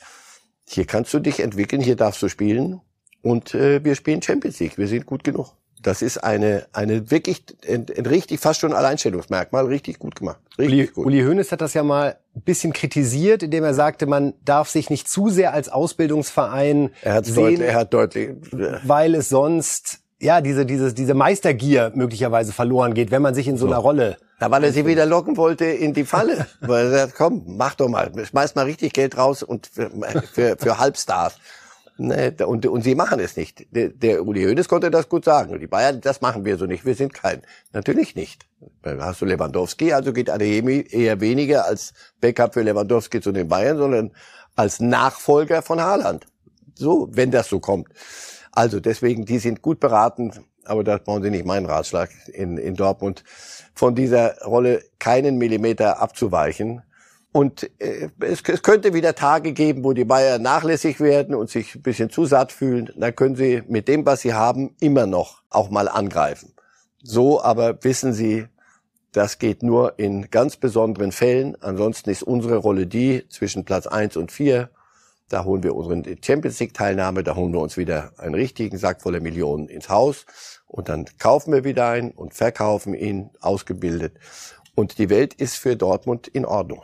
Speaker 1: Hier kannst du dich entwickeln, hier darfst du spielen und äh, wir spielen Champions League. Wir sind gut genug. Das ist eine, eine wirklich, ein, ein richtig fast schon Alleinstellungsmerkmal, richtig gut gemacht. Richtig
Speaker 2: Uli, gut. Uli Hoeneß hat das ja mal ein bisschen kritisiert, indem er sagte, man darf sich nicht zu sehr als Ausbildungsverein
Speaker 1: er sehen, deutlich, er hat deutlich,
Speaker 2: weil es sonst ja, diese, diese, diese Meistergier möglicherweise verloren geht, wenn man sich in so einer Rolle.
Speaker 1: Da, weil er sie wieder locken wollte in die Falle. weil er sagt, komm, mach doch mal, schmeiß mal richtig Geld raus und für, für, für Halbstars. Ne, und, und sie machen es nicht. Der, der Uli Hoeneß konnte das gut sagen. Die Bayern, das machen wir so nicht. Wir sind kein. Natürlich nicht. Da hast du Lewandowski, also geht Adeyemi eher weniger als Backup für Lewandowski zu den Bayern, sondern als Nachfolger von Haaland. So, wenn das so kommt. Also deswegen, die sind gut beraten, aber da brauchen Sie nicht meinen Ratschlag in, in Dortmund, von dieser Rolle keinen Millimeter abzuweichen. Und äh, es, es könnte wieder Tage geben, wo die Bayern nachlässig werden und sich ein bisschen zu satt fühlen. Dann können sie mit dem, was sie haben, immer noch auch mal angreifen. So aber wissen sie, das geht nur in ganz besonderen Fällen. Ansonsten ist unsere Rolle die zwischen Platz eins und vier. Da holen wir unsere Champions League Teilnahme, da holen wir uns wieder einen richtigen Sack voller Millionen ins Haus und dann kaufen wir wieder ein und verkaufen ihn ausgebildet. Und die Welt ist für Dortmund in Ordnung.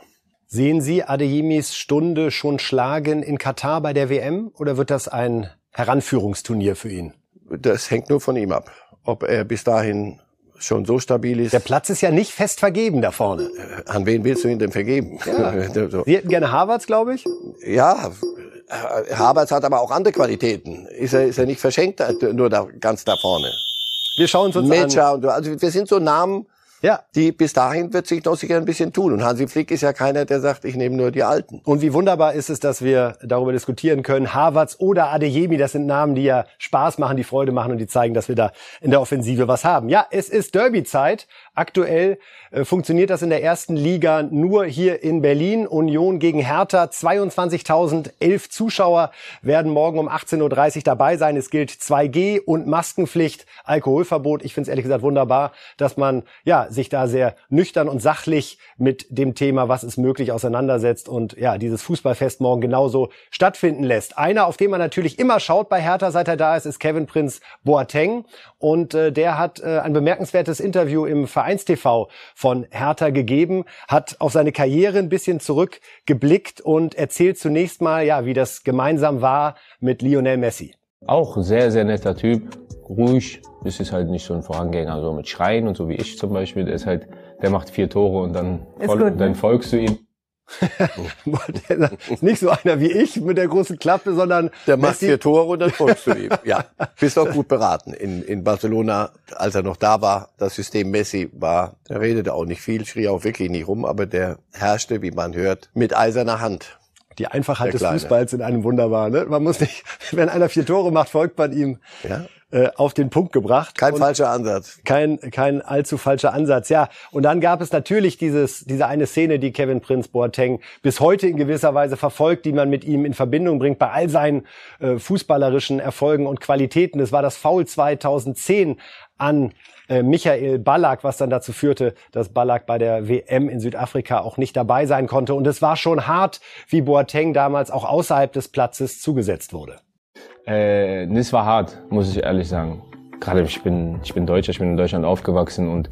Speaker 2: Sehen Sie Adeyemis Stunde schon schlagen in Katar bei der WM oder wird das ein Heranführungsturnier für ihn?
Speaker 1: Das hängt nur von ihm ab. Ob er bis dahin schon so stabil ist.
Speaker 2: Der Platz ist ja nicht fest vergeben da vorne.
Speaker 1: Äh, an wen willst du ihn denn vergeben? Ja.
Speaker 2: Sie hätten gerne Harvards, glaube ich?
Speaker 1: Ja, Havertz hat aber auch andere Qualitäten. Ist er, ist er nicht verschenkt nur da, ganz da vorne?
Speaker 2: Wir schauen uns
Speaker 1: Mecha an. Und, also wir sind so Namen, ja. Die bis dahin wird sich doch sicher ein bisschen tun. Und Hansi Flick ist ja keiner, der sagt, ich nehme nur die Alten.
Speaker 2: Und wie wunderbar ist es, dass wir darüber diskutieren können. Havertz oder Adeyemi, das sind Namen, die ja Spaß machen, die Freude machen und die zeigen, dass wir da in der Offensive was haben. Ja, es ist Derby-Zeit. Aktuell äh, funktioniert das in der ersten Liga nur hier in Berlin. Union gegen Hertha. 22.011 Zuschauer werden morgen um 18.30 Uhr dabei sein. Es gilt 2G und Maskenpflicht, Alkoholverbot. Ich finde es ehrlich gesagt wunderbar, dass man ja sich da sehr nüchtern und sachlich mit dem Thema, was ist möglich, auseinandersetzt und ja, dieses Fußballfest morgen genauso stattfinden lässt. Einer, auf den man natürlich immer schaut bei Hertha, seit er da ist, ist Kevin Prinz Boateng und äh, der hat äh, ein bemerkenswertes Interview im Vereinstv von Hertha gegeben, hat auf seine Karriere ein bisschen zurückgeblickt und erzählt zunächst mal, ja, wie das gemeinsam war mit Lionel Messi.
Speaker 6: Auch sehr, sehr netter Typ, ruhig. Es ist halt nicht so ein Vorangänger, so mit Schreien und so wie ich zum Beispiel. Der ist halt, der macht vier Tore und dann, fol gut, dann ne? folgst du ihm.
Speaker 2: nicht so einer wie ich mit der großen Klappe, sondern
Speaker 1: der macht vier Tore und dann folgst du ihm. Ja, bist auch gut beraten. In, in Barcelona, als er noch da war, das System Messi war, der redete auch nicht viel, schrie auch wirklich nicht rum, aber der herrschte, wie man hört, mit eiserner Hand.
Speaker 2: Die Einfachheit des Fußballs in einem wunderbar. Ne? Man muss nicht, wenn einer vier Tore macht, folgt man ihm. Ja äh, auf den Punkt gebracht.
Speaker 1: Kein falscher Ansatz.
Speaker 2: Kein, kein allzu falscher Ansatz, ja. Und dann gab es natürlich dieses, diese eine Szene, die Kevin Prinz Boateng bis heute in gewisser Weise verfolgt, die man mit ihm in Verbindung bringt bei all seinen äh, fußballerischen Erfolgen und Qualitäten. Das war das Foul 2010 an äh, Michael Ballack, was dann dazu führte, dass Ballack bei der WM in Südafrika auch nicht dabei sein konnte. Und es war schon hart, wie Boateng damals auch außerhalb des Platzes zugesetzt wurde.
Speaker 6: Äh, das war hart, muss ich ehrlich sagen. Gerade ich bin, ich bin Deutscher, ich bin in Deutschland aufgewachsen und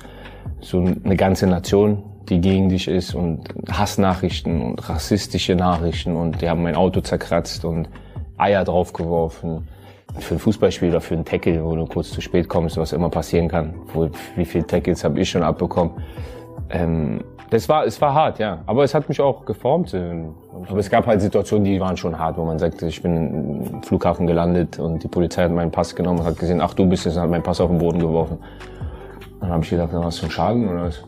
Speaker 6: so eine ganze Nation, die gegen dich ist und Hassnachrichten und rassistische Nachrichten und die haben mein Auto zerkratzt und Eier draufgeworfen. Für ein Fußballspieler, für einen Tackle, wo du kurz zu spät kommst, was immer passieren kann. Wo, wie viele Tackles habe ich schon abbekommen? Ähm, das war, es war hart, ja. Aber es hat mich auch geformt. Aber es gab halt Situationen, die waren schon hart, wo man sagte, ich bin im Flughafen gelandet und die Polizei hat meinen Pass genommen und hat gesehen, ach du bist es, und hat meinen Pass auf den Boden geworfen. Dann habe ich gedacht, was für ein Schaden oder was?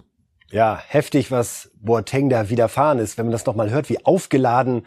Speaker 2: Ja, heftig, was Boateng da widerfahren ist, wenn man das nochmal hört, wie aufgeladen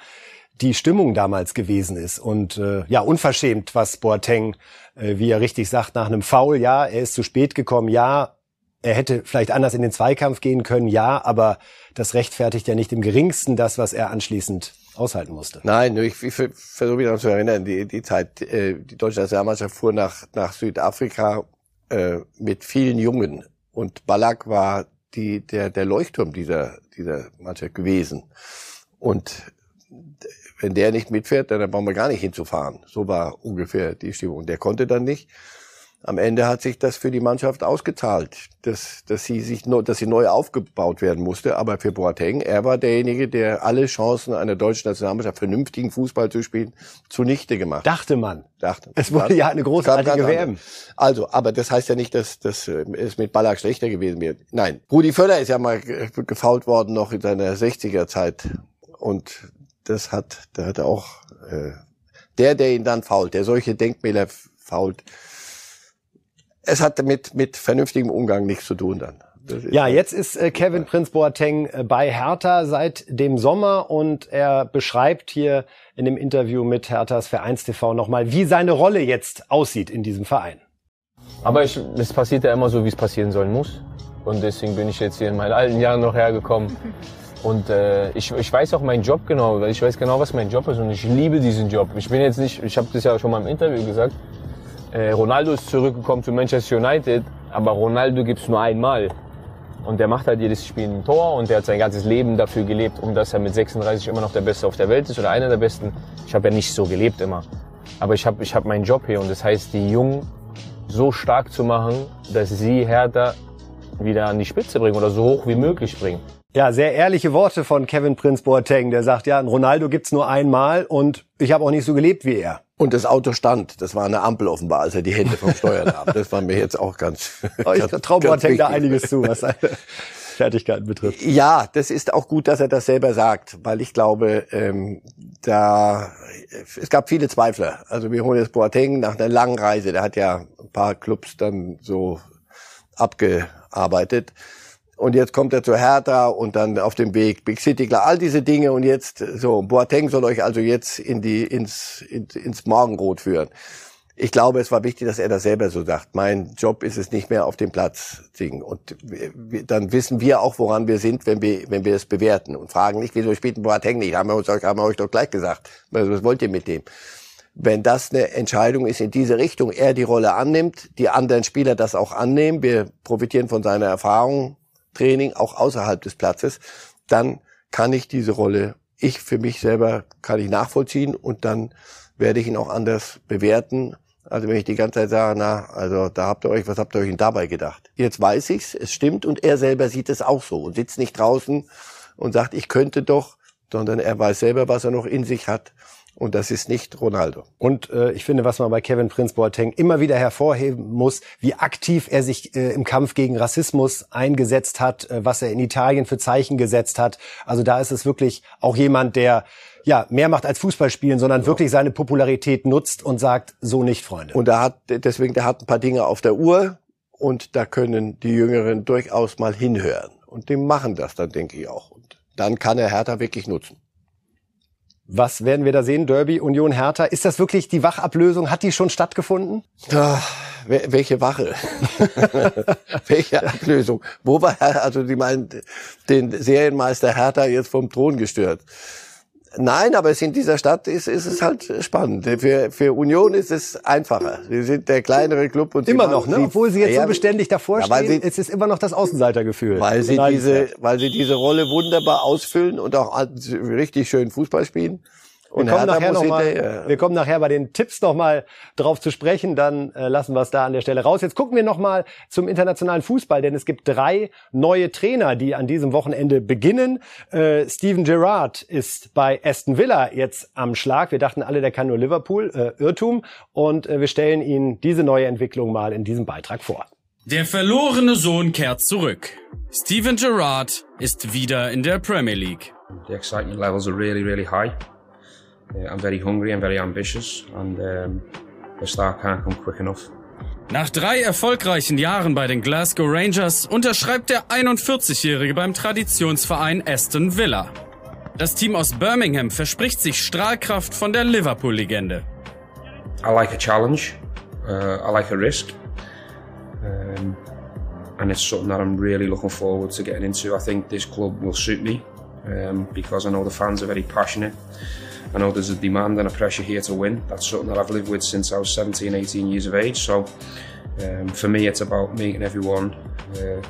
Speaker 2: die Stimmung damals gewesen ist. Und äh, ja, unverschämt, was Boateng, äh, wie er richtig sagt, nach einem Foul, ja, er ist zu spät gekommen, ja, er hätte vielleicht anders in den Zweikampf gehen können, ja, aber das rechtfertigt ja nicht im geringsten das, was er anschließend aushalten musste.
Speaker 1: Nein, ich, ich versuche mich daran zu erinnern, die, die Zeit, äh, die deutsche Nationalmannschaft fuhr nach, nach Südafrika äh, mit vielen Jungen und Ballack war die, der, der Leuchtturm dieser, dieser Mannschaft gewesen. Und wenn der nicht mitfährt, dann brauchen wir gar nicht hinzufahren. So war ungefähr die Stimmung. Der konnte dann nicht. am Ende hat sich das für die Mannschaft ausgezahlt, dass, dass sie sich neu, dass sie neu aufgebaut werden musste. Aber für Boateng, er war derjenige, der alle Chancen einer deutschen Nationalmannschaft, vernünftigen Fußball zu spielen, zunichte gemacht.
Speaker 2: Dachte man.
Speaker 1: Dachte.
Speaker 2: Es wurde ja eine großartige WM.
Speaker 1: Also, aber das heißt ja nicht, dass, dass äh, es mit Ballack schlechter gewesen wäre. Nein. Rudi Völler ist ja mal gefault worden noch in seiner 60er Zeit. Und das hat, da hat er auch, äh, der, der ihn dann fault, der solche Denkmäler fault, es hat mit, mit vernünftigem Umgang nichts zu tun dann.
Speaker 2: Ja, jetzt ist äh, Kevin Prinz Boateng äh, bei Hertha seit dem Sommer und er beschreibt hier in dem Interview mit Herthas Vereinstv nochmal, wie seine Rolle jetzt aussieht in diesem Verein.
Speaker 6: Aber ich, es passiert ja immer so, wie es passieren sollen muss. Und deswegen bin ich jetzt hier in meinen alten Jahren noch hergekommen. Und äh, ich, ich weiß auch meinen Job genau, weil ich weiß genau, was mein Job ist und ich liebe diesen Job. Ich bin jetzt nicht, ich habe das ja schon mal im Interview gesagt, äh, Ronaldo ist zurückgekommen zu Manchester United, aber Ronaldo gibt's nur einmal. Und der macht halt jedes Spiel ein Tor und der hat sein ganzes Leben dafür gelebt, um dass er mit 36 immer noch der Beste auf der Welt ist oder einer der Besten. Ich habe ja nicht so gelebt immer. Aber ich habe ich hab meinen Job hier und das heißt, die Jungen so stark zu machen, dass sie Hertha wieder an die Spitze bringen oder so hoch wie möglich bringen.
Speaker 2: Ja, sehr ehrliche Worte von Kevin Prinz Boateng, der sagt, ja, ein Ronaldo gibt's nur einmal und ich habe auch nicht so gelebt wie er.
Speaker 1: Und das Auto stand. Das war eine Ampel offenbar, als er die Hände vom Steuer nahm. Das war mir jetzt auch ganz.
Speaker 2: Oh, ich traue Boateng da einiges zu, was seine Fertigkeiten betrifft.
Speaker 1: Ja, das ist auch gut, dass er das selber sagt, weil ich glaube, ähm, da es gab viele Zweifler. Also wir holen jetzt Boateng nach einer langen Reise. Der hat ja ein paar Clubs dann so abgearbeitet und jetzt kommt er zu Hertha und dann auf dem Weg Big City, klar, all diese Dinge und jetzt so Boateng soll euch also jetzt in die ins ins, ins Morgenrot führen. Ich glaube, es war wichtig, dass er das selber so sagt. Mein Job ist es nicht mehr auf dem Platz singen. Und wir, dann wissen wir auch, woran wir sind, wenn wir, wenn wir es bewerten und fragen nicht, wieso spielt Boateng nicht? Haben wir uns, haben wir euch doch gleich gesagt. Was wollt ihr mit dem? Wenn das eine Entscheidung ist in diese Richtung, er die Rolle annimmt, die anderen Spieler das auch annehmen, wir profitieren von seiner Erfahrung, Training, auch außerhalb des Platzes, dann kann ich diese Rolle, ich für mich selber, kann ich nachvollziehen und dann werde ich ihn auch anders bewerten. Also wenn ich die ganze Zeit sage, na, also da habt ihr euch, was habt ihr euch denn dabei gedacht? Jetzt weiß ich's, es stimmt und er selber sieht es auch so und sitzt nicht draußen und sagt, ich könnte doch, sondern er weiß selber, was er noch in sich hat und das ist nicht Ronaldo.
Speaker 2: Und äh, ich finde, was man bei Kevin Prince Boateng immer wieder hervorheben muss, wie aktiv er sich äh, im Kampf gegen Rassismus eingesetzt hat, äh, was er in Italien für Zeichen gesetzt hat. Also da ist es wirklich auch jemand, der ja mehr macht als Fußball spielen, sondern wirklich seine Popularität nutzt und sagt, so nicht, Freunde.
Speaker 1: Und er hat deswegen, der hat ein paar Dinge auf der Uhr und da können die Jüngeren durchaus mal hinhören. Und die machen das dann, denke ich auch. Und dann kann er Hertha wirklich nutzen.
Speaker 2: Was werden wir da sehen? Derby, Union, Hertha. Ist das wirklich die Wachablösung? Hat die schon stattgefunden?
Speaker 1: Ach, welche Wache? welche Ablösung? Wo war, also die meinen, den Serienmeister Hertha jetzt vom Thron gestört? Nein, aber in dieser Stadt ist, ist es halt spannend. Für, für Union ist es einfacher. Sie sind der kleinere Club und
Speaker 2: immer noch, ne? Obwohl sie jetzt ja, so beständig davor ja, stehen, sie, es ist immer noch das Außenseitergefühl.
Speaker 1: Weil sie diese, weil sie diese Rolle wunderbar ausfüllen und auch richtig schön Fußball spielen.
Speaker 2: Wir kommen, nachher noch mal, wir kommen nachher bei den Tipps noch mal drauf zu sprechen, dann äh, lassen wir es da an der Stelle raus. Jetzt gucken wir noch mal zum internationalen Fußball, denn es gibt drei neue Trainer, die an diesem Wochenende beginnen. Äh, Steven Gerrard ist bei Aston Villa jetzt am Schlag. Wir dachten alle, der kann nur Liverpool, äh, Irrtum. Und äh, wir stellen Ihnen diese neue Entwicklung mal in diesem Beitrag vor.
Speaker 7: Der verlorene Sohn kehrt zurück. Steven Gerrard ist wieder in der Premier League.
Speaker 8: The excitement levels are really, really high. I'm very hungry and very ambitious and um, the start can't come quick enough.
Speaker 7: Nach drei erfolgreichen Jahren bei den Glasgow Rangers unterschreibt der 41-Jährige beim Traditionsverein Aston Villa. Das Team aus Birmingham verspricht sich Strahlkraft von der Liverpool-Legende.
Speaker 8: I like a challenge. Uh, I like a risk. Um, and it's something that I'm really looking forward to getting into. I think this club will suit me um, because I know the fans are very passionate. I know there's a demand and a pressure here to win. That's something that I've lived with since I was 17, 18 years of age. So um, for me, it's about making everyone uh,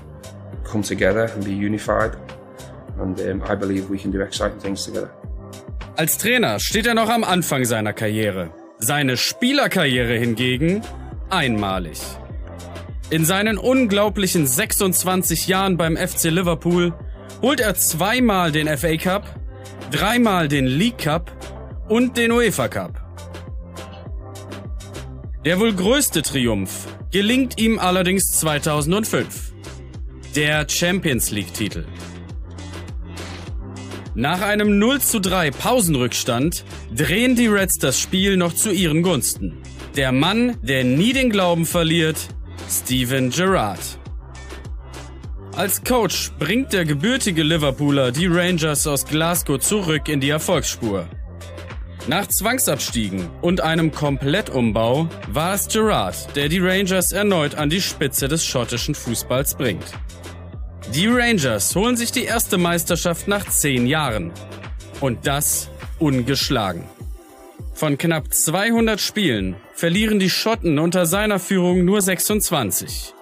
Speaker 8: come together and be unified. And um, I believe we can do exciting things together.
Speaker 7: Als Trainer steht er noch am Anfang seiner Karriere. Seine Spielerkarriere hingegen einmalig. In seinen unglaublichen 26 Jahren beim FC Liverpool holt er zweimal den FA Cup, dreimal den League Cup und den UEFA Cup. Der wohl größte Triumph gelingt ihm allerdings 2005. Der Champions League Titel. Nach einem 0 zu 3 Pausenrückstand drehen die Reds das Spiel noch zu ihren Gunsten. Der Mann, der nie den Glauben verliert, Steven Gerrard. Als Coach bringt der gebürtige Liverpooler die Rangers aus Glasgow zurück in die Erfolgsspur. Nach Zwangsabstiegen und einem Komplettumbau war es Gerrard, der die Rangers erneut an die Spitze des schottischen Fußballs bringt. Die Rangers holen sich die erste Meisterschaft nach zehn Jahren. Und das ungeschlagen. Von knapp 200 Spielen verlieren die Schotten unter seiner Führung nur 26.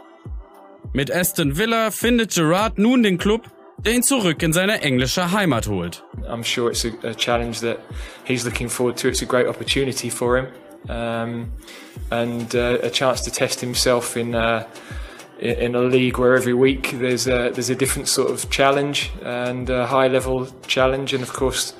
Speaker 7: Mit Aston Villa findet Gerrard nun den Club, der ihn zurück in seine englische Heimat holt.
Speaker 9: I'm sure it's a, a challenge that he's looking forward to. It's a great opportunity for him, um, and uh, a chance to test himself in. Uh, in a league where every week there's a, there's a different sort of challenge and a high level challenge and of course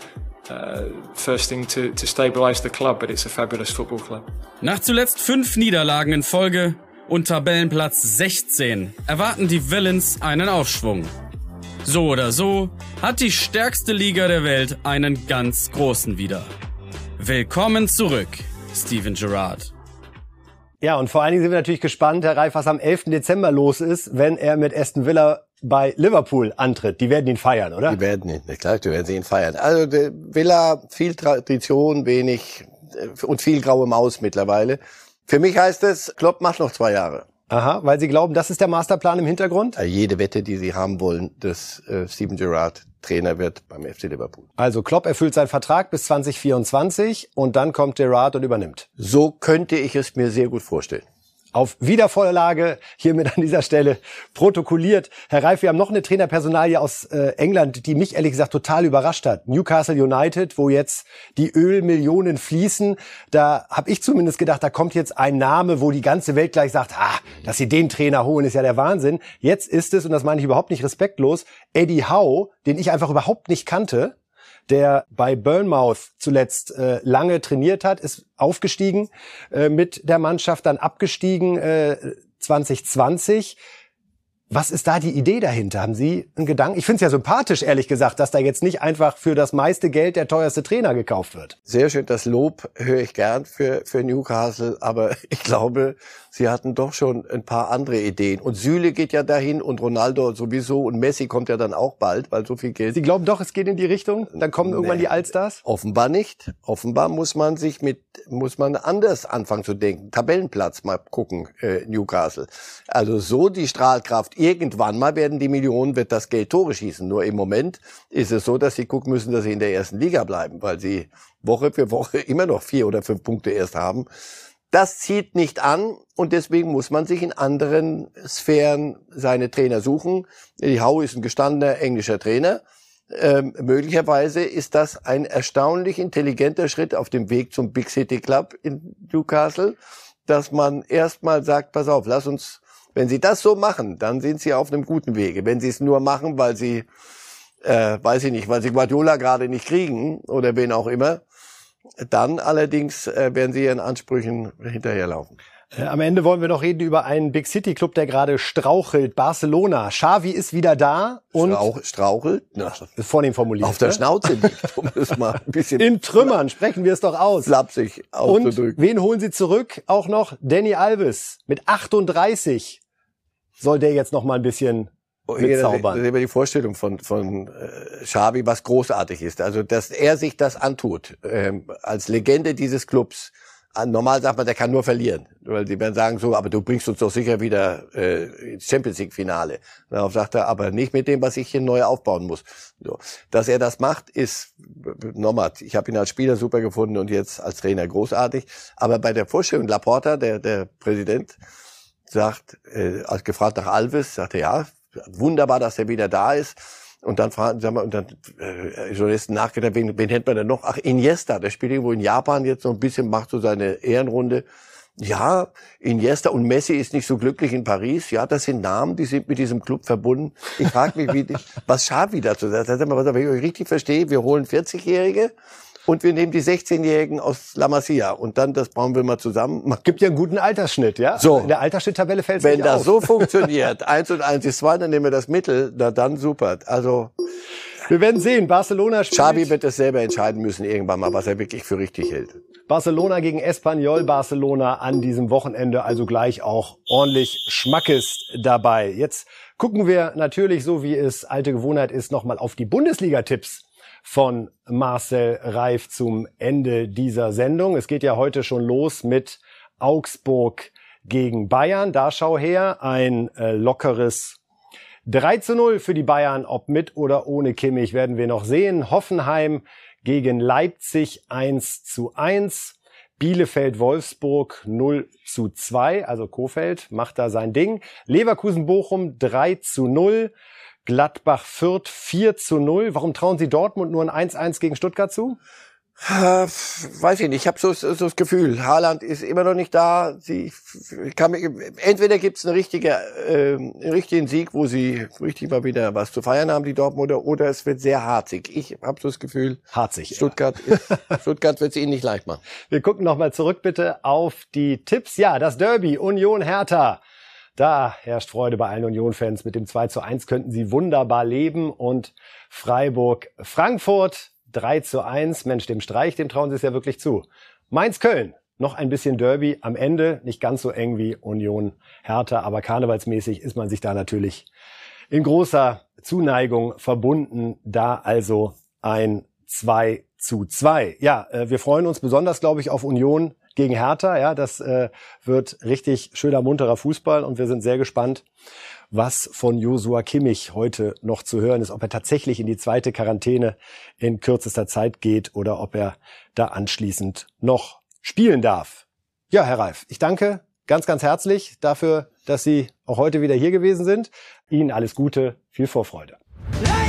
Speaker 9: first thing to, to stabilize the club but it's a fabulous football club.
Speaker 7: Nach zuletzt fünf Niederlagen in Folge und Tabellenplatz 16 erwarten die Villains einen Aufschwung. So oder so hat die stärkste Liga der Welt einen ganz großen wieder. Willkommen zurück, Steven Gerrard.
Speaker 2: Ja, und vor allen Dingen sind wir natürlich gespannt, Herr Reif, was am 11. Dezember los ist, wenn er mit Aston Villa bei Liverpool antritt. Die werden ihn feiern, oder?
Speaker 1: Die werden ihn, klar, die werden sie ihn feiern. Also Villa, viel Tradition, wenig äh, und viel graue Maus mittlerweile. Für mich heißt es, Klopp macht noch zwei Jahre.
Speaker 2: Aha, weil Sie glauben, das ist der Masterplan im Hintergrund?
Speaker 1: Jede Wette, die Sie haben wollen, dass äh, Steven Gerrard Trainer wird beim FC Liverpool.
Speaker 2: Also Klopp erfüllt seinen Vertrag bis 2024 und dann kommt Gerrard und übernimmt.
Speaker 1: So könnte ich es mir sehr gut vorstellen
Speaker 2: auf Wiedervorlage hiermit an dieser Stelle protokolliert. Herr Reif, wir haben noch eine Trainerpersonalie aus äh, England, die mich ehrlich gesagt total überrascht hat. Newcastle United, wo jetzt die Ölmillionen fließen. Da habe ich zumindest gedacht, da kommt jetzt ein Name, wo die ganze Welt gleich sagt, ah, dass sie den Trainer holen, ist ja der Wahnsinn. Jetzt ist es, und das meine ich überhaupt nicht respektlos, Eddie Howe, den ich einfach überhaupt nicht kannte, der bei Burnmouth zuletzt äh, lange trainiert hat, ist aufgestiegen äh, mit der Mannschaft, dann abgestiegen äh, 2020. Was ist da die Idee dahinter? Haben Sie einen Gedanken? Ich finde es ja sympathisch, ehrlich gesagt, dass da jetzt nicht einfach für das meiste Geld der teuerste Trainer gekauft wird.
Speaker 1: Sehr schön, das Lob höre ich gern für, für Newcastle, aber ich glaube, sie hatten doch schon ein paar andere Ideen. Und Süle geht ja dahin und Ronaldo sowieso und Messi kommt ja dann auch bald, weil so viel Geld.
Speaker 2: Sie glauben doch, es geht in die Richtung? Dann kommen irgendwann nee, die Allstars?
Speaker 1: Offenbar nicht. Offenbar muss man sich mit, muss man anders anfangen zu denken. Tabellenplatz mal gucken, äh, Newcastle. Also so die Strahlkraft. Irgendwann mal werden die Millionen, wird das Geld Tore schießen. Nur im Moment ist es so, dass sie gucken müssen, dass sie in der ersten Liga bleiben, weil sie Woche für Woche immer noch vier oder fünf Punkte erst haben. Das zieht nicht an und deswegen muss man sich in anderen Sphären seine Trainer suchen. Die Hau ist ein gestandener englischer Trainer. Ähm, möglicherweise ist das ein erstaunlich intelligenter Schritt auf dem Weg zum Big City Club in Newcastle, dass man erstmal sagt, pass auf, lass uns, wenn Sie das so machen, dann sind Sie auf einem guten Wege. Wenn Sie es nur machen, weil Sie, äh, weiß ich nicht, weil Sie Guardiola gerade nicht kriegen oder wen auch immer, dann allerdings äh, werden sie ihren Ansprüchen hinterherlaufen.
Speaker 2: Äh, am Ende wollen wir noch reden über einen Big City Club, der gerade strauchelt. Barcelona. Xavi ist wieder da und
Speaker 1: Strauch, strauchelt. Na,
Speaker 2: vornehm formuliert.
Speaker 1: Auf der ne? Schnauze liegt, um es mal ein bisschen
Speaker 2: in Trümmern. Sprechen wir es doch aus.
Speaker 1: Flapsig
Speaker 2: auszudrücken. Und wen holen Sie zurück? Auch noch Danny Alves mit 38 soll der jetzt noch mal ein bisschen mitzaubern.
Speaker 1: Das ist immer die Vorstellung von, von äh, Xavi, was großartig ist. Also, dass er sich das antut, ähm, als Legende dieses Clubs. Ah, normal sagt man, der kann nur verlieren. Weil die werden sagen so, aber du bringst uns doch sicher wieder äh, ins Champions League Finale. Darauf sagt er, aber nicht mit dem, was ich hier neu aufbauen muss. So. Dass er das macht, ist nochmal, ich habe ihn als Spieler super gefunden und jetzt als Trainer großartig. Aber bei der Vorstellung, Laporta, der, der Präsident, sagt, äh, als gefragt nach Alves, sagte ja, wunderbar, dass er wieder da ist. Und dann fragen, sagen wir, und dann äh, Journalisten nachgedacht, wen, wen hätten wir denn noch? Ach, Iniesta, der spielt irgendwo in Japan jetzt so ein bisschen, macht so seine Ehrenrunde. Ja, Iniesta und Messi ist nicht so glücklich in Paris. Ja, das sind Namen, die sind mit diesem Club verbunden. Ich frage mich, wie, was Xavi dazu sagt. Sag mal, wenn ich euch richtig verstehe, wir holen 40-Jährige und wir nehmen die 16-Jährigen aus La Masia und dann das bauen wir mal zusammen.
Speaker 2: Gibt ja einen guten Altersschnitt, ja?
Speaker 1: So.
Speaker 2: In der Altersschnitttabelle fällt es
Speaker 1: Wenn das
Speaker 2: auf.
Speaker 1: so funktioniert, eins und eins ist zwei, dann nehmen wir das Mittel, na dann super. Also
Speaker 2: Wir werden sehen. Barcelona spielt.
Speaker 1: Xavi wird es selber entscheiden müssen irgendwann mal, was er wirklich für richtig hält.
Speaker 2: Barcelona gegen Espanyol Barcelona an diesem Wochenende, also gleich auch ordentlich Schmackes dabei. Jetzt gucken wir natürlich, so wie es alte Gewohnheit ist, nochmal auf die Bundesliga-Tipps von Marcel Reif zum Ende dieser Sendung. Es geht ja heute schon los mit Augsburg gegen Bayern. Da schau her, ein äh, lockeres 3 zu 0 für die Bayern, ob mit oder ohne Kimmich, werden wir noch sehen. Hoffenheim gegen Leipzig 1 zu 1. Bielefeld-Wolfsburg 0 zu 2, also Kofeld macht da sein Ding. Leverkusen-Bochum 3 zu 0. Gladbach-Fürth 4 zu 0. Warum trauen Sie Dortmund nur ein 1-1 gegen Stuttgart zu?
Speaker 1: Äh, weiß ich nicht. Ich habe so, so das Gefühl, Haaland ist immer noch nicht da. Sie kann entweder gibt's eine richtige, äh, einen richtigen Sieg, wo sie richtig mal wieder was zu feiern haben, die Dortmunder, oder es wird sehr harzig. Ich habe so das Gefühl,
Speaker 2: Harzig.
Speaker 1: Stuttgart, ist, Stuttgart wird es ihnen nicht leicht machen.
Speaker 2: Wir gucken nochmal zurück bitte auf die Tipps. Ja, das Derby Union Hertha. Da herrscht Freude bei allen Union-Fans. Mit dem 2 zu 1 könnten sie wunderbar leben. Und Freiburg Frankfurt 3 zu 1. Mensch, dem Streich, dem trauen sie es ja wirklich zu. Mainz-Köln. Noch ein bisschen Derby am Ende. Nicht ganz so eng wie Union Hertha, aber karnevalsmäßig ist man sich da natürlich in großer Zuneigung verbunden. Da also ein 2 zu 2. Ja, äh, wir freuen uns besonders, glaube ich, auf Union gegen Hertha. Ja, das äh, wird richtig schöner, munterer Fußball und wir sind sehr gespannt, was von Josua Kimmich heute noch zu hören ist, ob er tatsächlich in die zweite Quarantäne in kürzester Zeit geht oder ob er da anschließend noch spielen darf. Ja, Herr Reif, ich danke ganz, ganz herzlich dafür, dass Sie auch heute wieder hier gewesen sind. Ihnen alles Gute, viel Vorfreude.
Speaker 10: Lights